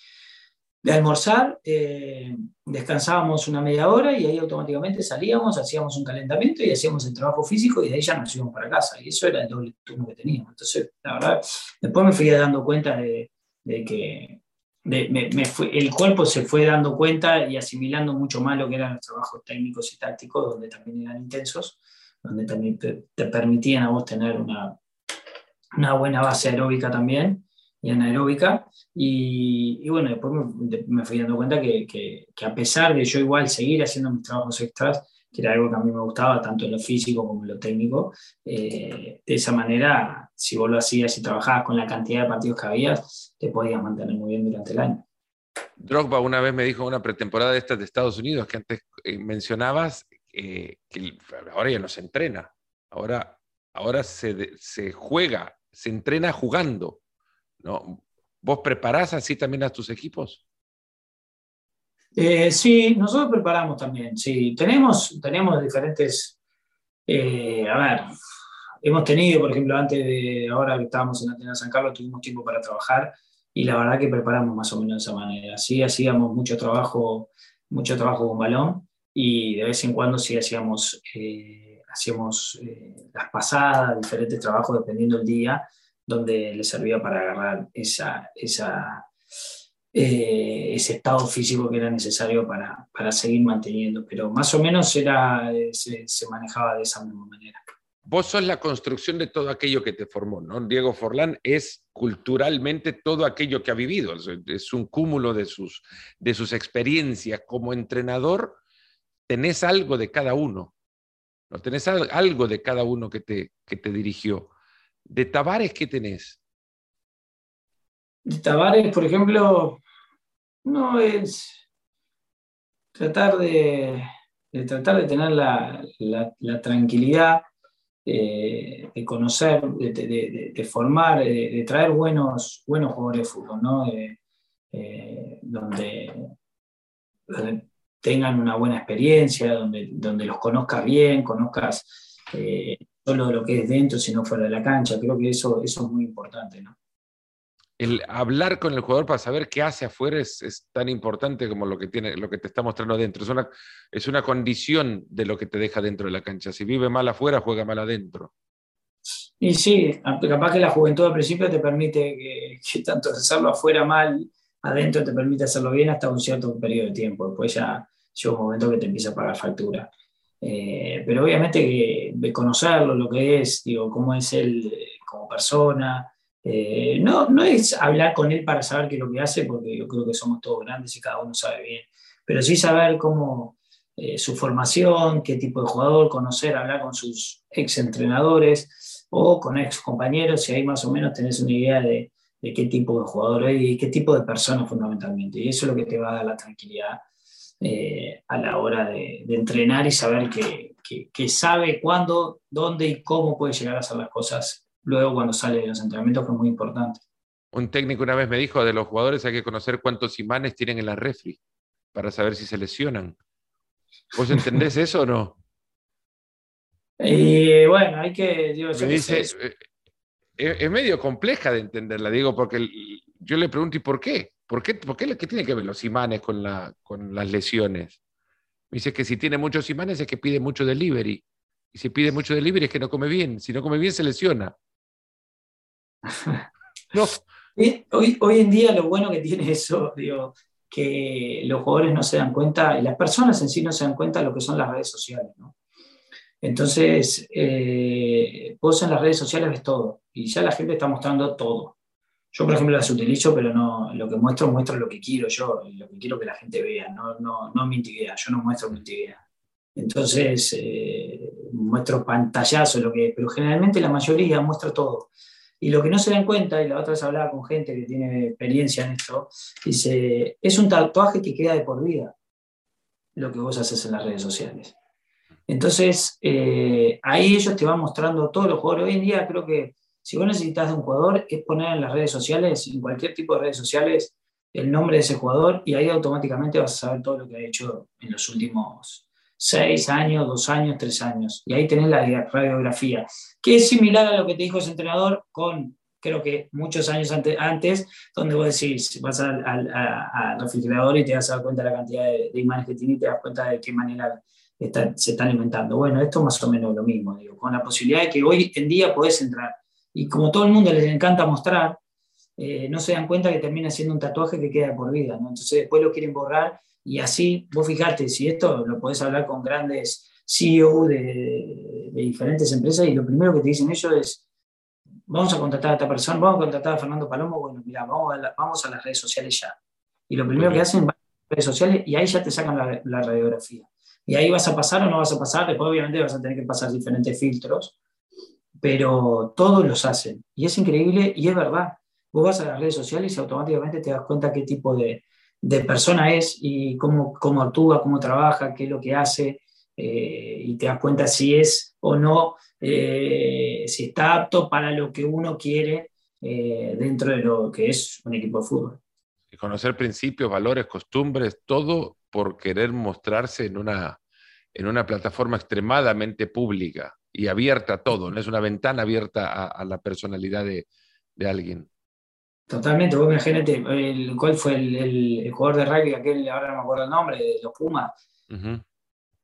almorzar, eh, descansábamos una media hora y ahí automáticamente salíamos, hacíamos un calentamiento y hacíamos el trabajo físico y de ahí ya nos íbamos para casa. Y eso era el doble turno que teníamos. Entonces, la verdad, después me fui dando cuenta de, que el cuerpo se fue dando cuenta y asimilando mucho más lo que eran los trabajos técnicos y tácticos, donde también eran intensos, donde también te, permitían a vos tener una, una buena base aeróbica también y anaeróbica. Y, y bueno, después me, fui dando cuenta que, que, a pesar de yo igual seguir haciendo mis trabajos extras, que era algo que a mí me gustaba, tanto en lo físico como en lo técnico, eh, de esa manera, si vos lo hacías y trabajabas con la cantidad de partidos que habías, te podías mantener muy bien durante el año. Drogba una vez me dijo en una pretemporada de estas de Estados Unidos que antes eh, mencionabas eh, que ahora ya no se entrena, ahora, ahora se, se juega se entrena jugando. ¿No? ¿Vos preparás así también a tus equipos? Eh, sí, nosotros preparamos también, sí. Tenemos, tenemos diferentes, eh, a ver, hemos tenido, por ejemplo, antes de ahora que estábamos en Atenas San Carlos, tuvimos tiempo para trabajar y la verdad que preparamos más o menos de esa manera. Sí, hacíamos mucho trabajo, mucho trabajo con balón y de vez en cuando sí hacíamos, eh, hacíamos las pasadas, diferentes trabajos dependiendo del día, donde le servía para agarrar esa, esa eh, ese estado físico que era necesario para, para, seguir manteniendo, pero más o menos era, eh, se, manejaba de esa misma manera. Vos sos la construcción de todo aquello que te formó, ¿no? Diego Forlán es culturalmente todo aquello que ha vivido, es un cúmulo de sus, de sus experiencias. Como entrenador, tenés algo de cada uno, ¿no? Tenés algo de cada uno que te, que te dirigió. De Tavares, ¿qué tenés? De Tavares, por ejemplo, no, es tratar de, tratar de tener la, tranquilidad eh, de conocer, de, formar, de, traer buenos, buenos jugadores de fútbol, ¿no? Eh, donde, tengan una buena experiencia, donde, donde los conozcas bien, conozcas eh, solo lo que es dentro, sino fuera de la cancha. Creo que eso, eso es muy importante, ¿no? el hablar con el jugador para saber qué hace afuera es, tan importante como lo que, tiene, lo que te está mostrando adentro. Es una, es una condición de lo que te deja dentro de la cancha. Si vive mal afuera, juega mal adentro. Y sí, capaz que la juventud al principio te permite que, tanto hacerlo afuera mal, adentro te permite hacerlo bien hasta un cierto periodo de tiempo. Después ya llega un momento que te empieza a pagar factura. Eh, pero obviamente que de conocerlo, lo que es, digo, cómo es él eh, como persona, eh, no, no es hablar con él para saber qué es lo que hace, porque yo creo que somos todos grandes y cada uno sabe bien, pero sí saber cómo eh, su formación, qué tipo de jugador, conocer, hablar con sus ex entrenadores o con ex compañeros, y ahí más o menos tenés una idea de, qué tipo de jugador es y qué tipo de persona fundamentalmente. Y eso es lo que te va a dar la tranquilidad eh, a la hora de, entrenar y saber que, que sabe cuándo, dónde y cómo puede llegar a hacer las cosas luego cuando sale de los entrenamientos, que es muy importante. Un técnico una vez me dijo, de los jugadores hay que conocer cuántos imanes tienen en la refri para saber si se lesionan. ¿Vos entendés eso o no? Y bueno, hay que... me dice, eh, es, medio compleja de entenderla, digo, porque yo le pregunto, ¿y por qué? ¿Por qué, por qué, qué tiene que ver los imanes con, la, con las lesiones? Me dice que si tiene muchos imanes es que pide mucho delivery. Y si pide mucho delivery es que no come bien. Si no come bien se lesiona. no. Hoy, hoy en día lo bueno que tiene eso, digo, que los jugadores no se dan cuenta, y las personas en sí no se dan cuenta de lo que son las redes sociales. ¿no? Entonces, eh, vos en las redes sociales ves todo, y ya la gente está mostrando todo. Yo, por ejemplo, las utilizo, pero no, lo que muestro, muestro lo que quiero yo, lo que quiero que la gente vea, no, no, no mi intimidad, yo no muestro mi intimidad. Entonces, eh, muestro pantallazo, lo que, pero generalmente la mayoría muestra todo. Y lo que no se dan cuenta, y la otra vez hablaba con gente que tiene experiencia en esto, dice, es un tatuaje que queda de por vida, lo que vos haces en las redes sociales. Entonces, eh, ahí ellos te van mostrando todos los jugadores. Hoy en día creo que si vos necesitas de un jugador, es poner en las redes sociales, en cualquier tipo de redes sociales, el nombre de ese jugador y ahí automáticamente vas a saber todo lo que ha hecho en los últimos seis años, dos años, tres años. Y ahí tenés la radiografía, que es similar a lo que te dijo ese entrenador con, creo que muchos años antes, donde vos decís, vas al, refrigerador y te das cuenta de la cantidad de, imágenes que tiene y te das cuenta de qué manera se están alimentando. Bueno, esto más o menos lo mismo, digo, con la posibilidad de que hoy en día podés entrar. Y como todo el mundo les encanta mostrar, eh, no se dan cuenta que termina siendo un tatuaje que queda por vida, ¿no? Entonces después lo quieren borrar y así, vos fijate, si esto lo podés hablar con grandes CEO de, diferentes empresas y lo primero que te dicen ellos es, vamos a contratar a esta persona, vamos a contratar a Fernando Palomo, bueno, mira, vamos a, vamos a las redes sociales ya. Y lo primero que hacen, van a las redes sociales y ahí ya te sacan la, radiografía. Y ahí vas a pasar o no vas a pasar, después obviamente vas a tener que pasar diferentes filtros, pero todos los hacen. Y es increíble y es verdad. Vos vas a las redes sociales y automáticamente te das cuenta qué tipo de, de persona es y cómo, cómo actúa, cómo trabaja, qué es lo que hace. y te das cuenta si es o no, si está apto para lo que uno quiere dentro de lo que es un equipo de fútbol. Y conocer principios, valores, costumbres, todo por querer mostrarse en una, en una plataforma extremadamente pública y abierta a todo, no es una ventana abierta a, la personalidad de, alguien. Totalmente, vos imagínate, el, ¿cuál fue el, jugador de rugby, aquel, ahora no me acuerdo el nombre, de los Pumas,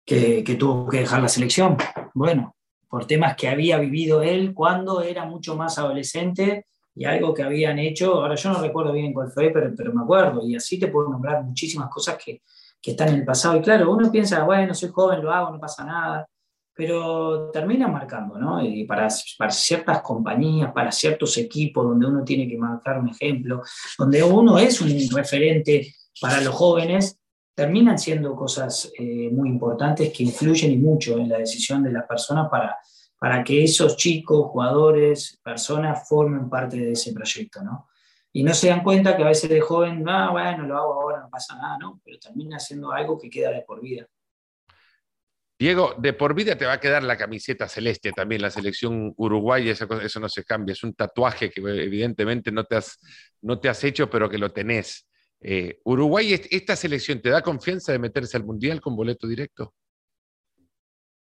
que, que, tuvo que dejar la selección? Bueno, por temas que había vivido él cuando era mucho más adolescente y algo que habían hecho, ahora yo no recuerdo bien cuál fue, pero, pero me acuerdo, y así te puedo nombrar muchísimas cosas que, que están en el pasado. Y claro, uno piensa, bueno, soy joven, lo hago, no pasa nada, pero termina marcando, ¿no? Y para, para ciertas compañías, para ciertos equipos donde uno tiene que marcar un ejemplo, donde uno es un referente para los jóvenes, terminan siendo cosas eh, muy importantes que influyen y mucho en la decisión de las personas para, para que esos chicos, jugadores, personas formen parte de ese proyecto, ¿no? y no se dan cuenta que a veces de joven, ah, bueno, lo hago ahora, no pasa nada, ¿no? Pero termina haciendo algo que queda de por vida. Diego, de por vida te va a quedar la camiseta celeste también, la selección uruguaya, eso, eso no se cambia, es un tatuaje que evidentemente no te has, no te has hecho, pero que lo tenés. Eh, Uruguay, ¿esta selección te da confianza de meterse al Mundial con boleto directo?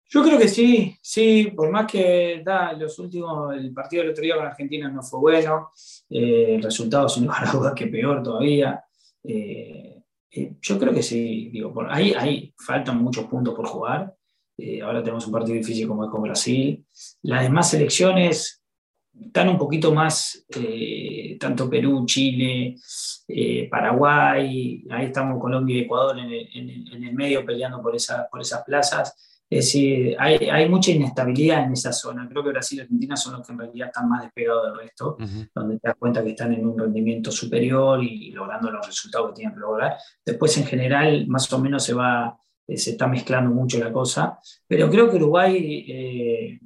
Yo creo que sí, sí, por más que da, los últimos, el partido del otro día con Argentina no fue bueno, eh, el resultado sin lugar a dudas que peor todavía. Eh, eh, yo creo que sí, digo, ahí, ahí faltan muchos puntos por jugar. Ahora tenemos un partido difícil como es con Brasil. Las demás selecciones están un poquito más, tanto Perú, Chile, Paraguay, ahí estamos Colombia y Ecuador en el, en el medio peleando por, esa, por esas plazas es decir, hay, hay, mucha inestabilidad en esa zona. Creo que Brasil y Argentina son los que en realidad están más despegados del resto, donde te das cuenta que están en un rendimiento superior y, logrando los resultados que tienen que lograr. Después, en general, más o menos se va, eh, se está mezclando mucho la cosa. Pero creo que Uruguay eh,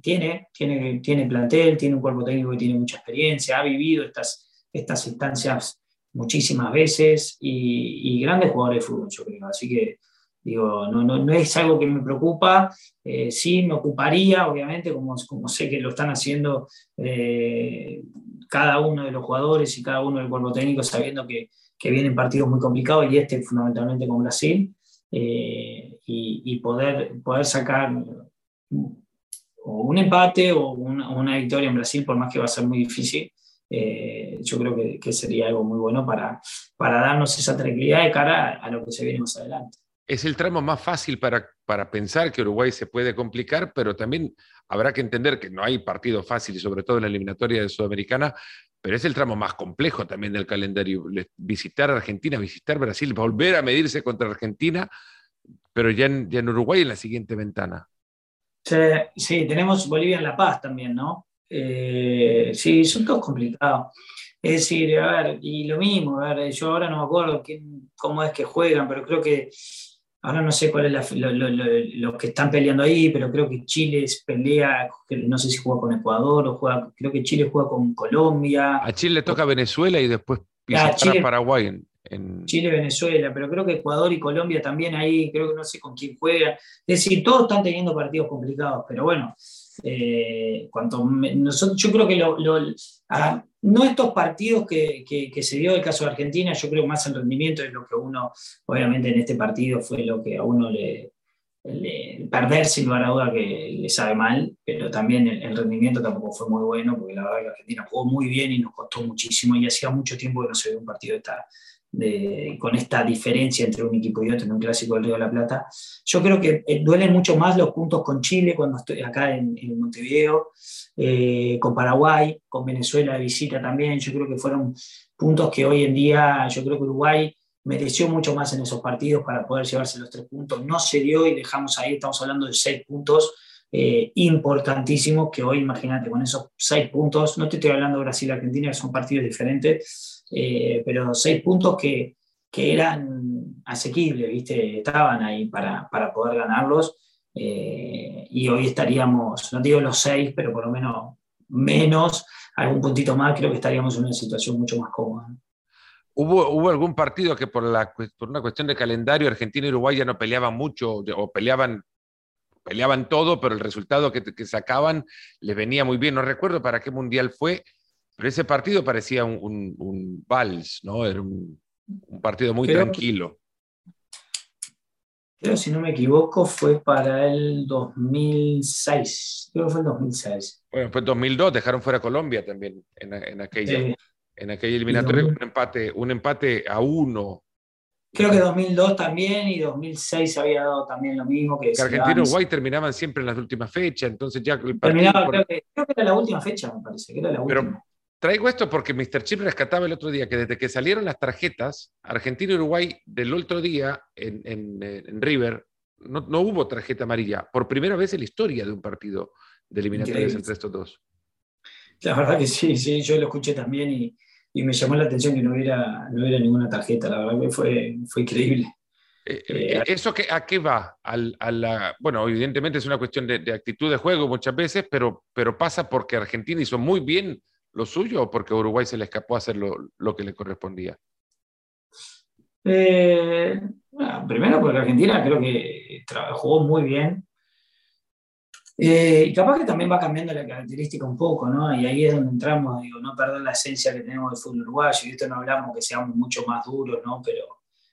tiene, tiene, tiene plantel, tiene un cuerpo técnico que tiene mucha experiencia, ha vivido estas, estas instancias muchísimas veces y, grandes jugadores de fútbol, yo creo. Así que Digo, no, no, no, es algo que me preocupa, eh, sí me ocuparía, obviamente, como, como sé que lo están haciendo eh, cada uno de los jugadores y cada uno del cuerpo técnico, sabiendo que, que vienen partidos muy complicados y este fundamentalmente con Brasil, eh, y, poder, poder sacar un empate o una, una, victoria en Brasil, por más que va a ser muy difícil, yo creo que, que, sería algo muy bueno para, para darnos esa tranquilidad de cara a lo que se viene más adelante. Es el tramo más fácil para, para pensar que Uruguay se puede complicar, pero también habrá que entender que no hay partido fácil, sobre todo en la eliminatoria de Sudamericana, pero es el tramo más complejo también del calendario. Visitar Argentina, visitar Brasil, volver a medirse contra Argentina, pero ya en, Uruguay en la siguiente ventana. Sí, tenemos Bolivia en La Paz también, ¿no? Eh, sí, son todos complicados. Es decir, a ver, y lo mismo, yo ahora no me acuerdo cómo es que juegan, pero creo que Ahora no sé cuál es lo, que están peleando ahí, pero creo que Chile pelea, no sé si juega con Ecuador o juega, creo que Chile juega con Colombia. A Chile le toca Venezuela y después ah, Chile, Paraguay. En, Chile, Venezuela, pero creo que Ecuador y Colombia también ahí, creo que no sé con quién juega. Es decir, todos están teniendo partidos complicados, pero bueno, eh, nosotros, yo creo que no estos partidos que, que, se dio el caso de Argentina, yo creo más el rendimiento es lo que uno, obviamente en este partido fue lo que a uno le, perder sin lugar a duda que le sabe mal, pero también el, rendimiento tampoco fue muy bueno, porque la verdad que Argentina jugó muy bien y nos costó muchísimo y hacía mucho tiempo que no se veía un partido de esta, con esta diferencia entre un equipo y otro en un clásico del Río de la Plata. Yo creo que eh, duelen mucho más los puntos con Chile cuando estoy acá en, Montevideo, eh, con Paraguay, con Venezuela de visita también. Yo creo que fueron puntos que hoy en día, yo creo que Uruguay mereció mucho más en esos partidos para poder llevarse los tres puntos. No se dio y dejamos ahí, estamos hablando de seis puntos. Eh, importantísimos que hoy, imagínate, con esos seis puntos, no te estoy hablando de Brasil-Argentina, que son partidos diferentes, eh, pero seis puntos que, que, eran asequibles, ¿viste? estaban ahí para, para poder ganarlos. Eh, y hoy estaríamos, no digo los seis, pero por lo menos menos, algún puntito más, creo que estaríamos en una situación mucho más cómoda. ¿Hubo, ¿Hubo, algún partido que por, la, por una cuestión de calendario Argentina y Uruguay ya no peleaban mucho o peleaban peleaban todo, pero el resultado que, que sacaban les venía muy bien. No recuerdo para qué mundial fue, pero ese partido parecía un, un, vals, ¿no? Era un, partido muy tranquilo. Creo, si no me equivoco, fue para el 2006. Creo que fue el 2006. Bueno, fue el 2002, dejaron fuera Colombia también en, en aquella, en aquella eliminatoria, un empate, un empate a uno. Creo que 2002 también y 2006 había dado también lo mismo. Que, Argentina y Uruguay terminaban siempre en las últimas fechas, entonces ya... Terminaba, creo, que, era la última fecha, me parece, que era la última. Traigo esto porque Mr. Chip rescataba el otro día que desde que salieron las tarjetas, Argentina y Uruguay del otro día en, River no, no, hubo tarjeta amarilla. Por primera vez en la historia de un partido de eliminatorias entre estos dos. La verdad que sí, sí, yo lo escuché también y, y me llamó la atención que no hubiera, no hubiera ninguna tarjeta. La verdad que fue, fue increíble. Eh, eh, ¿Eso que, a qué va? Al, a la, bueno, evidentemente es una cuestión de, de, actitud de juego muchas veces, pero, pero pasa porque Argentina hizo muy bien lo suyo o porque Uruguay se le escapó hacer lo, que le correspondía? Eh, primero porque Argentina creo que jugó muy bien. Eh, y capaz que también va cambiando la característica un poco, ¿no? Y ahí es donde entramos, digo, no perder la esencia que tenemos del fútbol uruguayo. Y esto no hablamos que seamos mucho más duros, ¿no? Pero,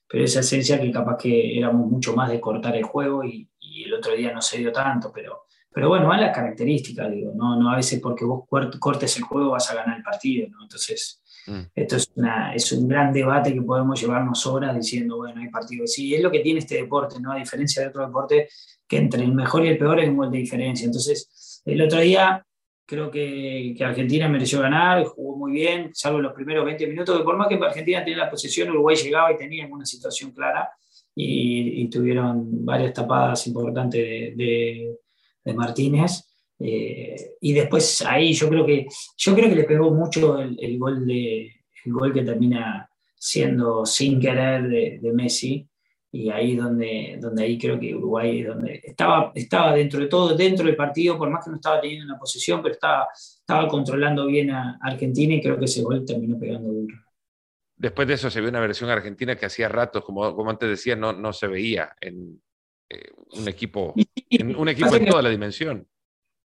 pero esa esencia que capaz que éramos mucho más de cortar el juego y, y el otro día no se dio tanto, pero pero bueno, van las características, digo, no, no a veces porque vos cortes el juego vas a ganar el partido, ¿no? Entonces, mm. esto es, una, es un gran debate que podemos llevarnos horas diciendo, bueno, hay partidos. Sí, es lo que tiene este deporte, ¿no? A diferencia de otro deporte, que entre el mejor y el peor hay un gol de diferencia. Entonces, el otro día creo que, que, Argentina mereció ganar, jugó muy bien, salvo los primeros 20 minutos, que por más que Argentina tenía la posesión, Uruguay llegaba y tenía una situación clara y, tuvieron varias tapadas importantes de de Martínez. Eh, y después ahí yo creo que, yo creo que le pegó mucho el, gol, de, el gol que termina siendo sin querer de, Messi. Y ahí donde, donde ahí creo que Uruguay donde estaba, estaba dentro de todo, dentro del partido, por más que no estaba teniendo una posición, pero estaba, estaba controlando bien a Argentina y creo que ese gol terminó pegando duro. Después de eso se vio una versión argentina que hacía ratos, como, como antes decía, no, no se veía en, eh, un equipo, en, un equipo en toda la dimensión.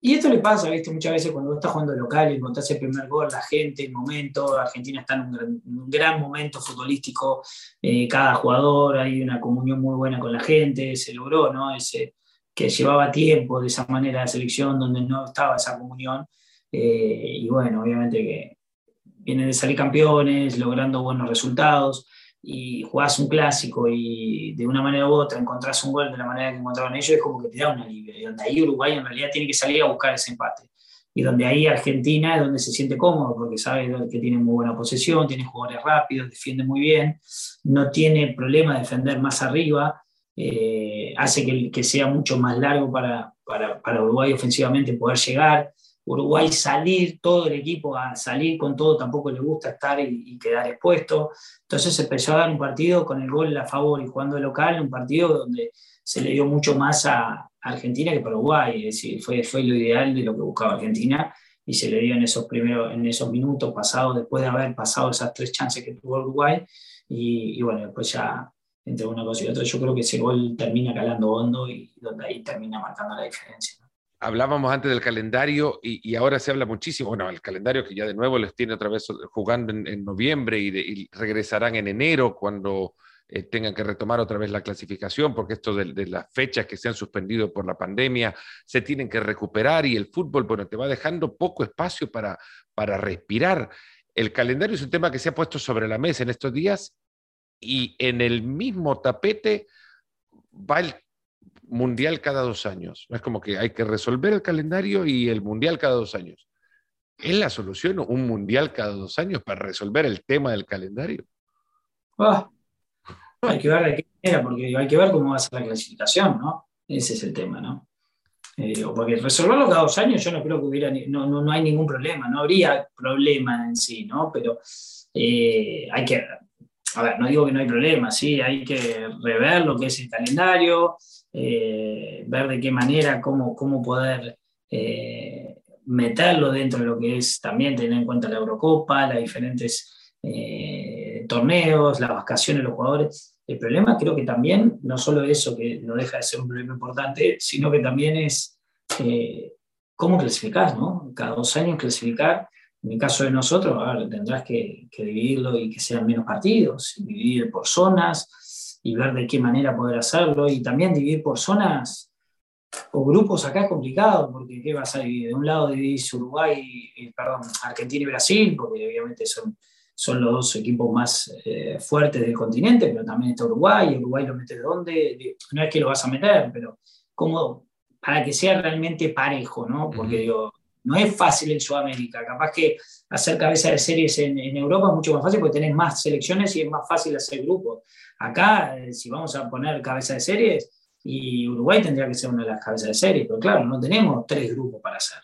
Y esto le pasa, ¿viste? Muchas veces cuando estás jugando local y encontrás el primer gol, la gente, el momento, Argentina está en un gran, momento futbolístico, eh, cada jugador, hay una comunión muy buena con la gente, se logró, ¿no? Ese, que llevaba tiempo de esa manera la selección donde no estaba esa comunión. Eh, y bueno, obviamente que vienen de salir campeones, logrando buenos resultados y jugás un clásico y de una manera u otra encontrás un gol de la manera que encontraron ellos, es como que te da un alivio. Y donde ahí Uruguay en realidad tiene que salir a buscar ese empate. Y donde ahí Argentina es donde se siente cómodo, porque sabe que tiene muy buena posesión, tiene jugadores rápidos, defiende muy bien, no tiene problema de defender más arriba, eh, hace que, que, sea mucho más largo para, para, para Uruguay ofensivamente poder llegar. Uruguay salir, todo el equipo a salir con todo, tampoco le gusta estar y, quedar expuesto. Entonces empezó a dar un partido con el gol a favor y jugando local, un partido donde se le dio mucho más a Argentina que para Uruguay. Es decir, fue, fue lo ideal de lo que buscaba Argentina y se le dio en esos primeros, en esos minutos pasados, después de haber pasado esas tres chances que tuvo Uruguay. Y, bueno, después ya entre una cosa y otra, yo creo que ese gol termina calando hondo y donde ahí termina marcando la diferencia hablábamos antes del calendario y, ahora se habla muchísimo, bueno, el calendario que ya de nuevo les tiene otra vez jugando en, noviembre y, regresarán en enero cuando eh, tengan que retomar otra vez la clasificación, porque esto de, las fechas que se han suspendido por la pandemia se tienen que recuperar y el fútbol, bueno, te va dejando poco espacio para, para respirar. El calendario es un tema que se ha puesto sobre la mesa en estos días y en el mismo tapete va el mundial cada dos años. Es como que hay que resolver el calendario y el mundial cada dos años. ¿Es la solución un mundial cada dos años para resolver el tema del calendario? Ah, hay que ver de qué manera, porque hay que ver cómo va a ser la clasificación, ¿no? Ese es el tema, ¿no? Eh, porque resolverlo cada dos años yo no creo que hubiera, no, no, hay ningún problema, no habría problema en sí, ¿no? Pero eh, hay que, a ver, no digo que no hay problema, sí, hay que rever lo que es el calendario, eh, ver de qué manera, cómo, cómo poder eh, meterlo dentro de lo que es también tener en cuenta la Eurocopa, las diferentes eh, torneos, las vacaciones de los jugadores. El problema creo que también, no solo eso, que no deja de ser un problema importante, sino que también es cómo clasificar, ¿no? Cada dos años clasificar. En el caso de nosotros, tendrás que, dividirlo y que sean menos partidos, dividir por zonas y ver de qué manera poder hacerlo y también dividir por zonas o grupos acá es complicado, porque ¿qué vas a dividir? De un lado dividís Uruguay, perdón, Argentina y Brasil, porque obviamente son son los dos equipos más eh, fuertes del continente, pero también está Uruguay. Uruguay lo metes de dónde, no es que lo vas a meter, pero como para que sea realmente parejo, ¿no? Porque digo, no es fácil en Sudamérica. Capaz que hacer cabeza de series en, Europa es mucho más fácil porque tenés más selecciones y es más fácil hacer grupos. Acá, eh, si vamos a poner cabeza de series, y Uruguay tendría que ser una de las cabezas de series, pero claro, no tenemos tres grupos para hacer.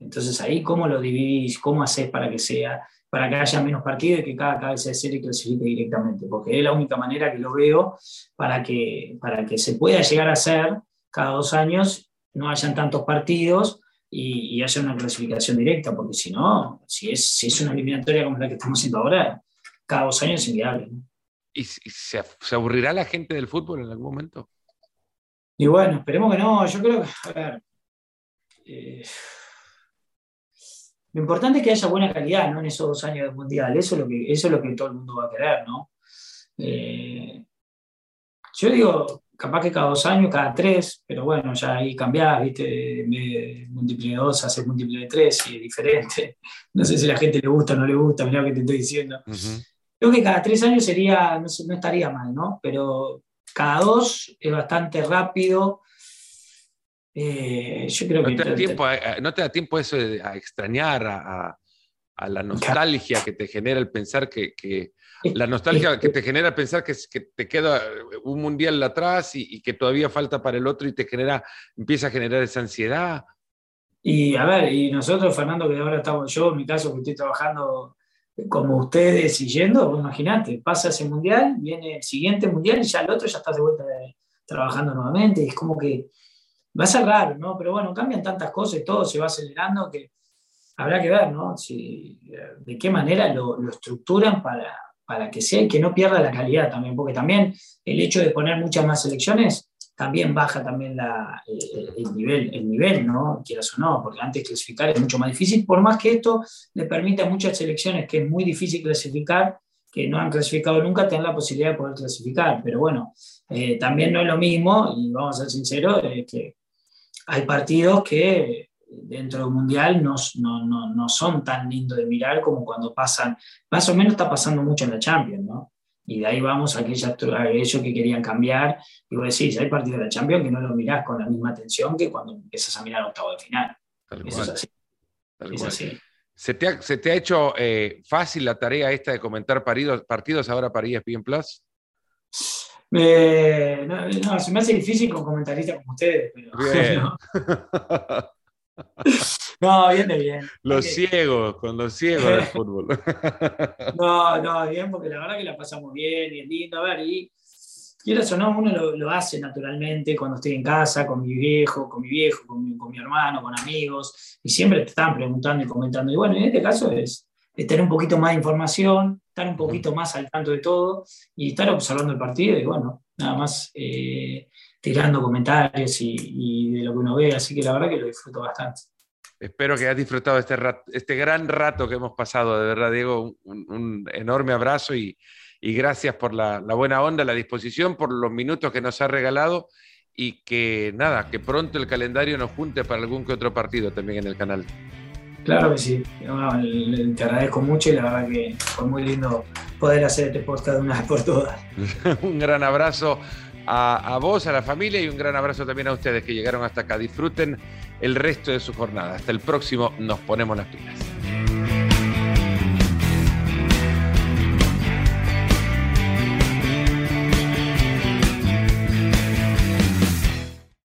Entonces ahí, ¿cómo lo dividís? ¿Cómo haces para que sea para que haya menos partidos y que cada cabeza de serie clasifique directamente, porque es la única manera que lo veo para que, para que se pueda llegar a hacer cada dos años, no hayan tantos partidos y, haya una clasificación directa, porque si no, si es, si es una eliminatoria como la que estamos haciendo ahora, cada dos años es inviable. ¿Y se, aburrirá la gente del fútbol en algún momento? Y bueno, esperemos que no. Yo creo que, a ver, eh, lo importante es que haya buena calidad ¿no? en esos dos años del Mundial. Eso es lo que, eso es lo que todo el mundo va a querer. ¿no? Eh, yo digo, capaz que cada dos años, cada tres, pero bueno, ya ahí cambiás, ¿viste? Múltiple de dos, haces múltiple de tres y es diferente. No sé si a la gente le gusta o no le gusta, mirá lo que te estoy diciendo. Creo que cada tres años sería, no, no estaría mal, ¿no? Pero cada dos es bastante rápido eh, yo creo no que... Te da tiempo ¿No te da tiempo eso de, a extrañar, a, la nostalgia que te genera el pensar que... la nostalgia que te genera pensar que, que te queda un mundial atrás y, que todavía falta para el otro y te genera, empieza a generar esa ansiedad. Y a ver, y nosotros, Fernando, que ahora estamos, yo en mi caso, que estoy trabajando como ustedes y yendo, pues imagínate, pasa ese mundial, viene el siguiente mundial y ya el otro ya estás de vuelta trabajando nuevamente. Y es como que va a ser raro, ¿no? Pero bueno, cambian tantas cosas todo se va acelerando que habrá que ver, ¿no? Si, de qué manera lo, estructuran para, para que sea y que no pierda la calidad también, porque también el hecho de poner muchas más selecciones también baja también la, eh, el, nivel, el nivel, ¿no? Quieras o no, porque antes clasificar es mucho más difícil, por más que esto le permite a muchas selecciones que es muy difícil clasificar, que no han clasificado nunca, tener la posibilidad de poder clasificar. Pero bueno, eh, también no es lo mismo, y vamos a ser sinceros, que hay partidos que dentro del Mundial no, no, no, son tan lindos de mirar como cuando pasan, más o menos está pasando mucho en la Champions, ¿no? Y de ahí vamos a, aquellos que querían cambiar. Y vos decís, hay partidos de la Champions que no los mirás con la misma atención que cuando empiezas a mirar octavo de final. Eso es así. es así. ¿Se te, ha, ¿Se te, ha, hecho eh, fácil la tarea esta de comentar partidos, partidos ahora para ESPN Plus? no, se me hace difícil con comentaristas como ustedes, pero. No. bien de bien. Los ciegos, con los ciegos del fútbol. No, no, bien, porque la verdad que la pasamos bien y es lindo. A ver, y quieras o no, uno lo, hace naturalmente cuando estoy en casa, con mi viejo, con mi viejo, con mi, con mi hermano, con amigos, y siempre te están preguntando y comentando. Y bueno, en este caso es, es tener un poquito más de información, estar un poquito más al tanto de todo y estar observando el partido y bueno, nada más eh, tirando comentarios y, de lo que uno ve, así que la verdad que lo disfruto bastante. Espero que hayas disfrutado este, este gran rato que hemos pasado, de verdad, Diego, un, enorme abrazo y, gracias por la, la, buena onda, la disposición, por los minutos que nos ha regalado y que nada, que pronto el calendario nos junte para algún que otro partido también en el canal. Claro que sí, te agradezco mucho y la verdad que fue muy lindo poder hacer este podcast de una vez por todas. un gran abrazo a, vos, a la familia y un gran abrazo también a ustedes que llegaron hasta acá. Disfruten el resto de su jornada. Hasta el próximo, nos ponemos las pilas.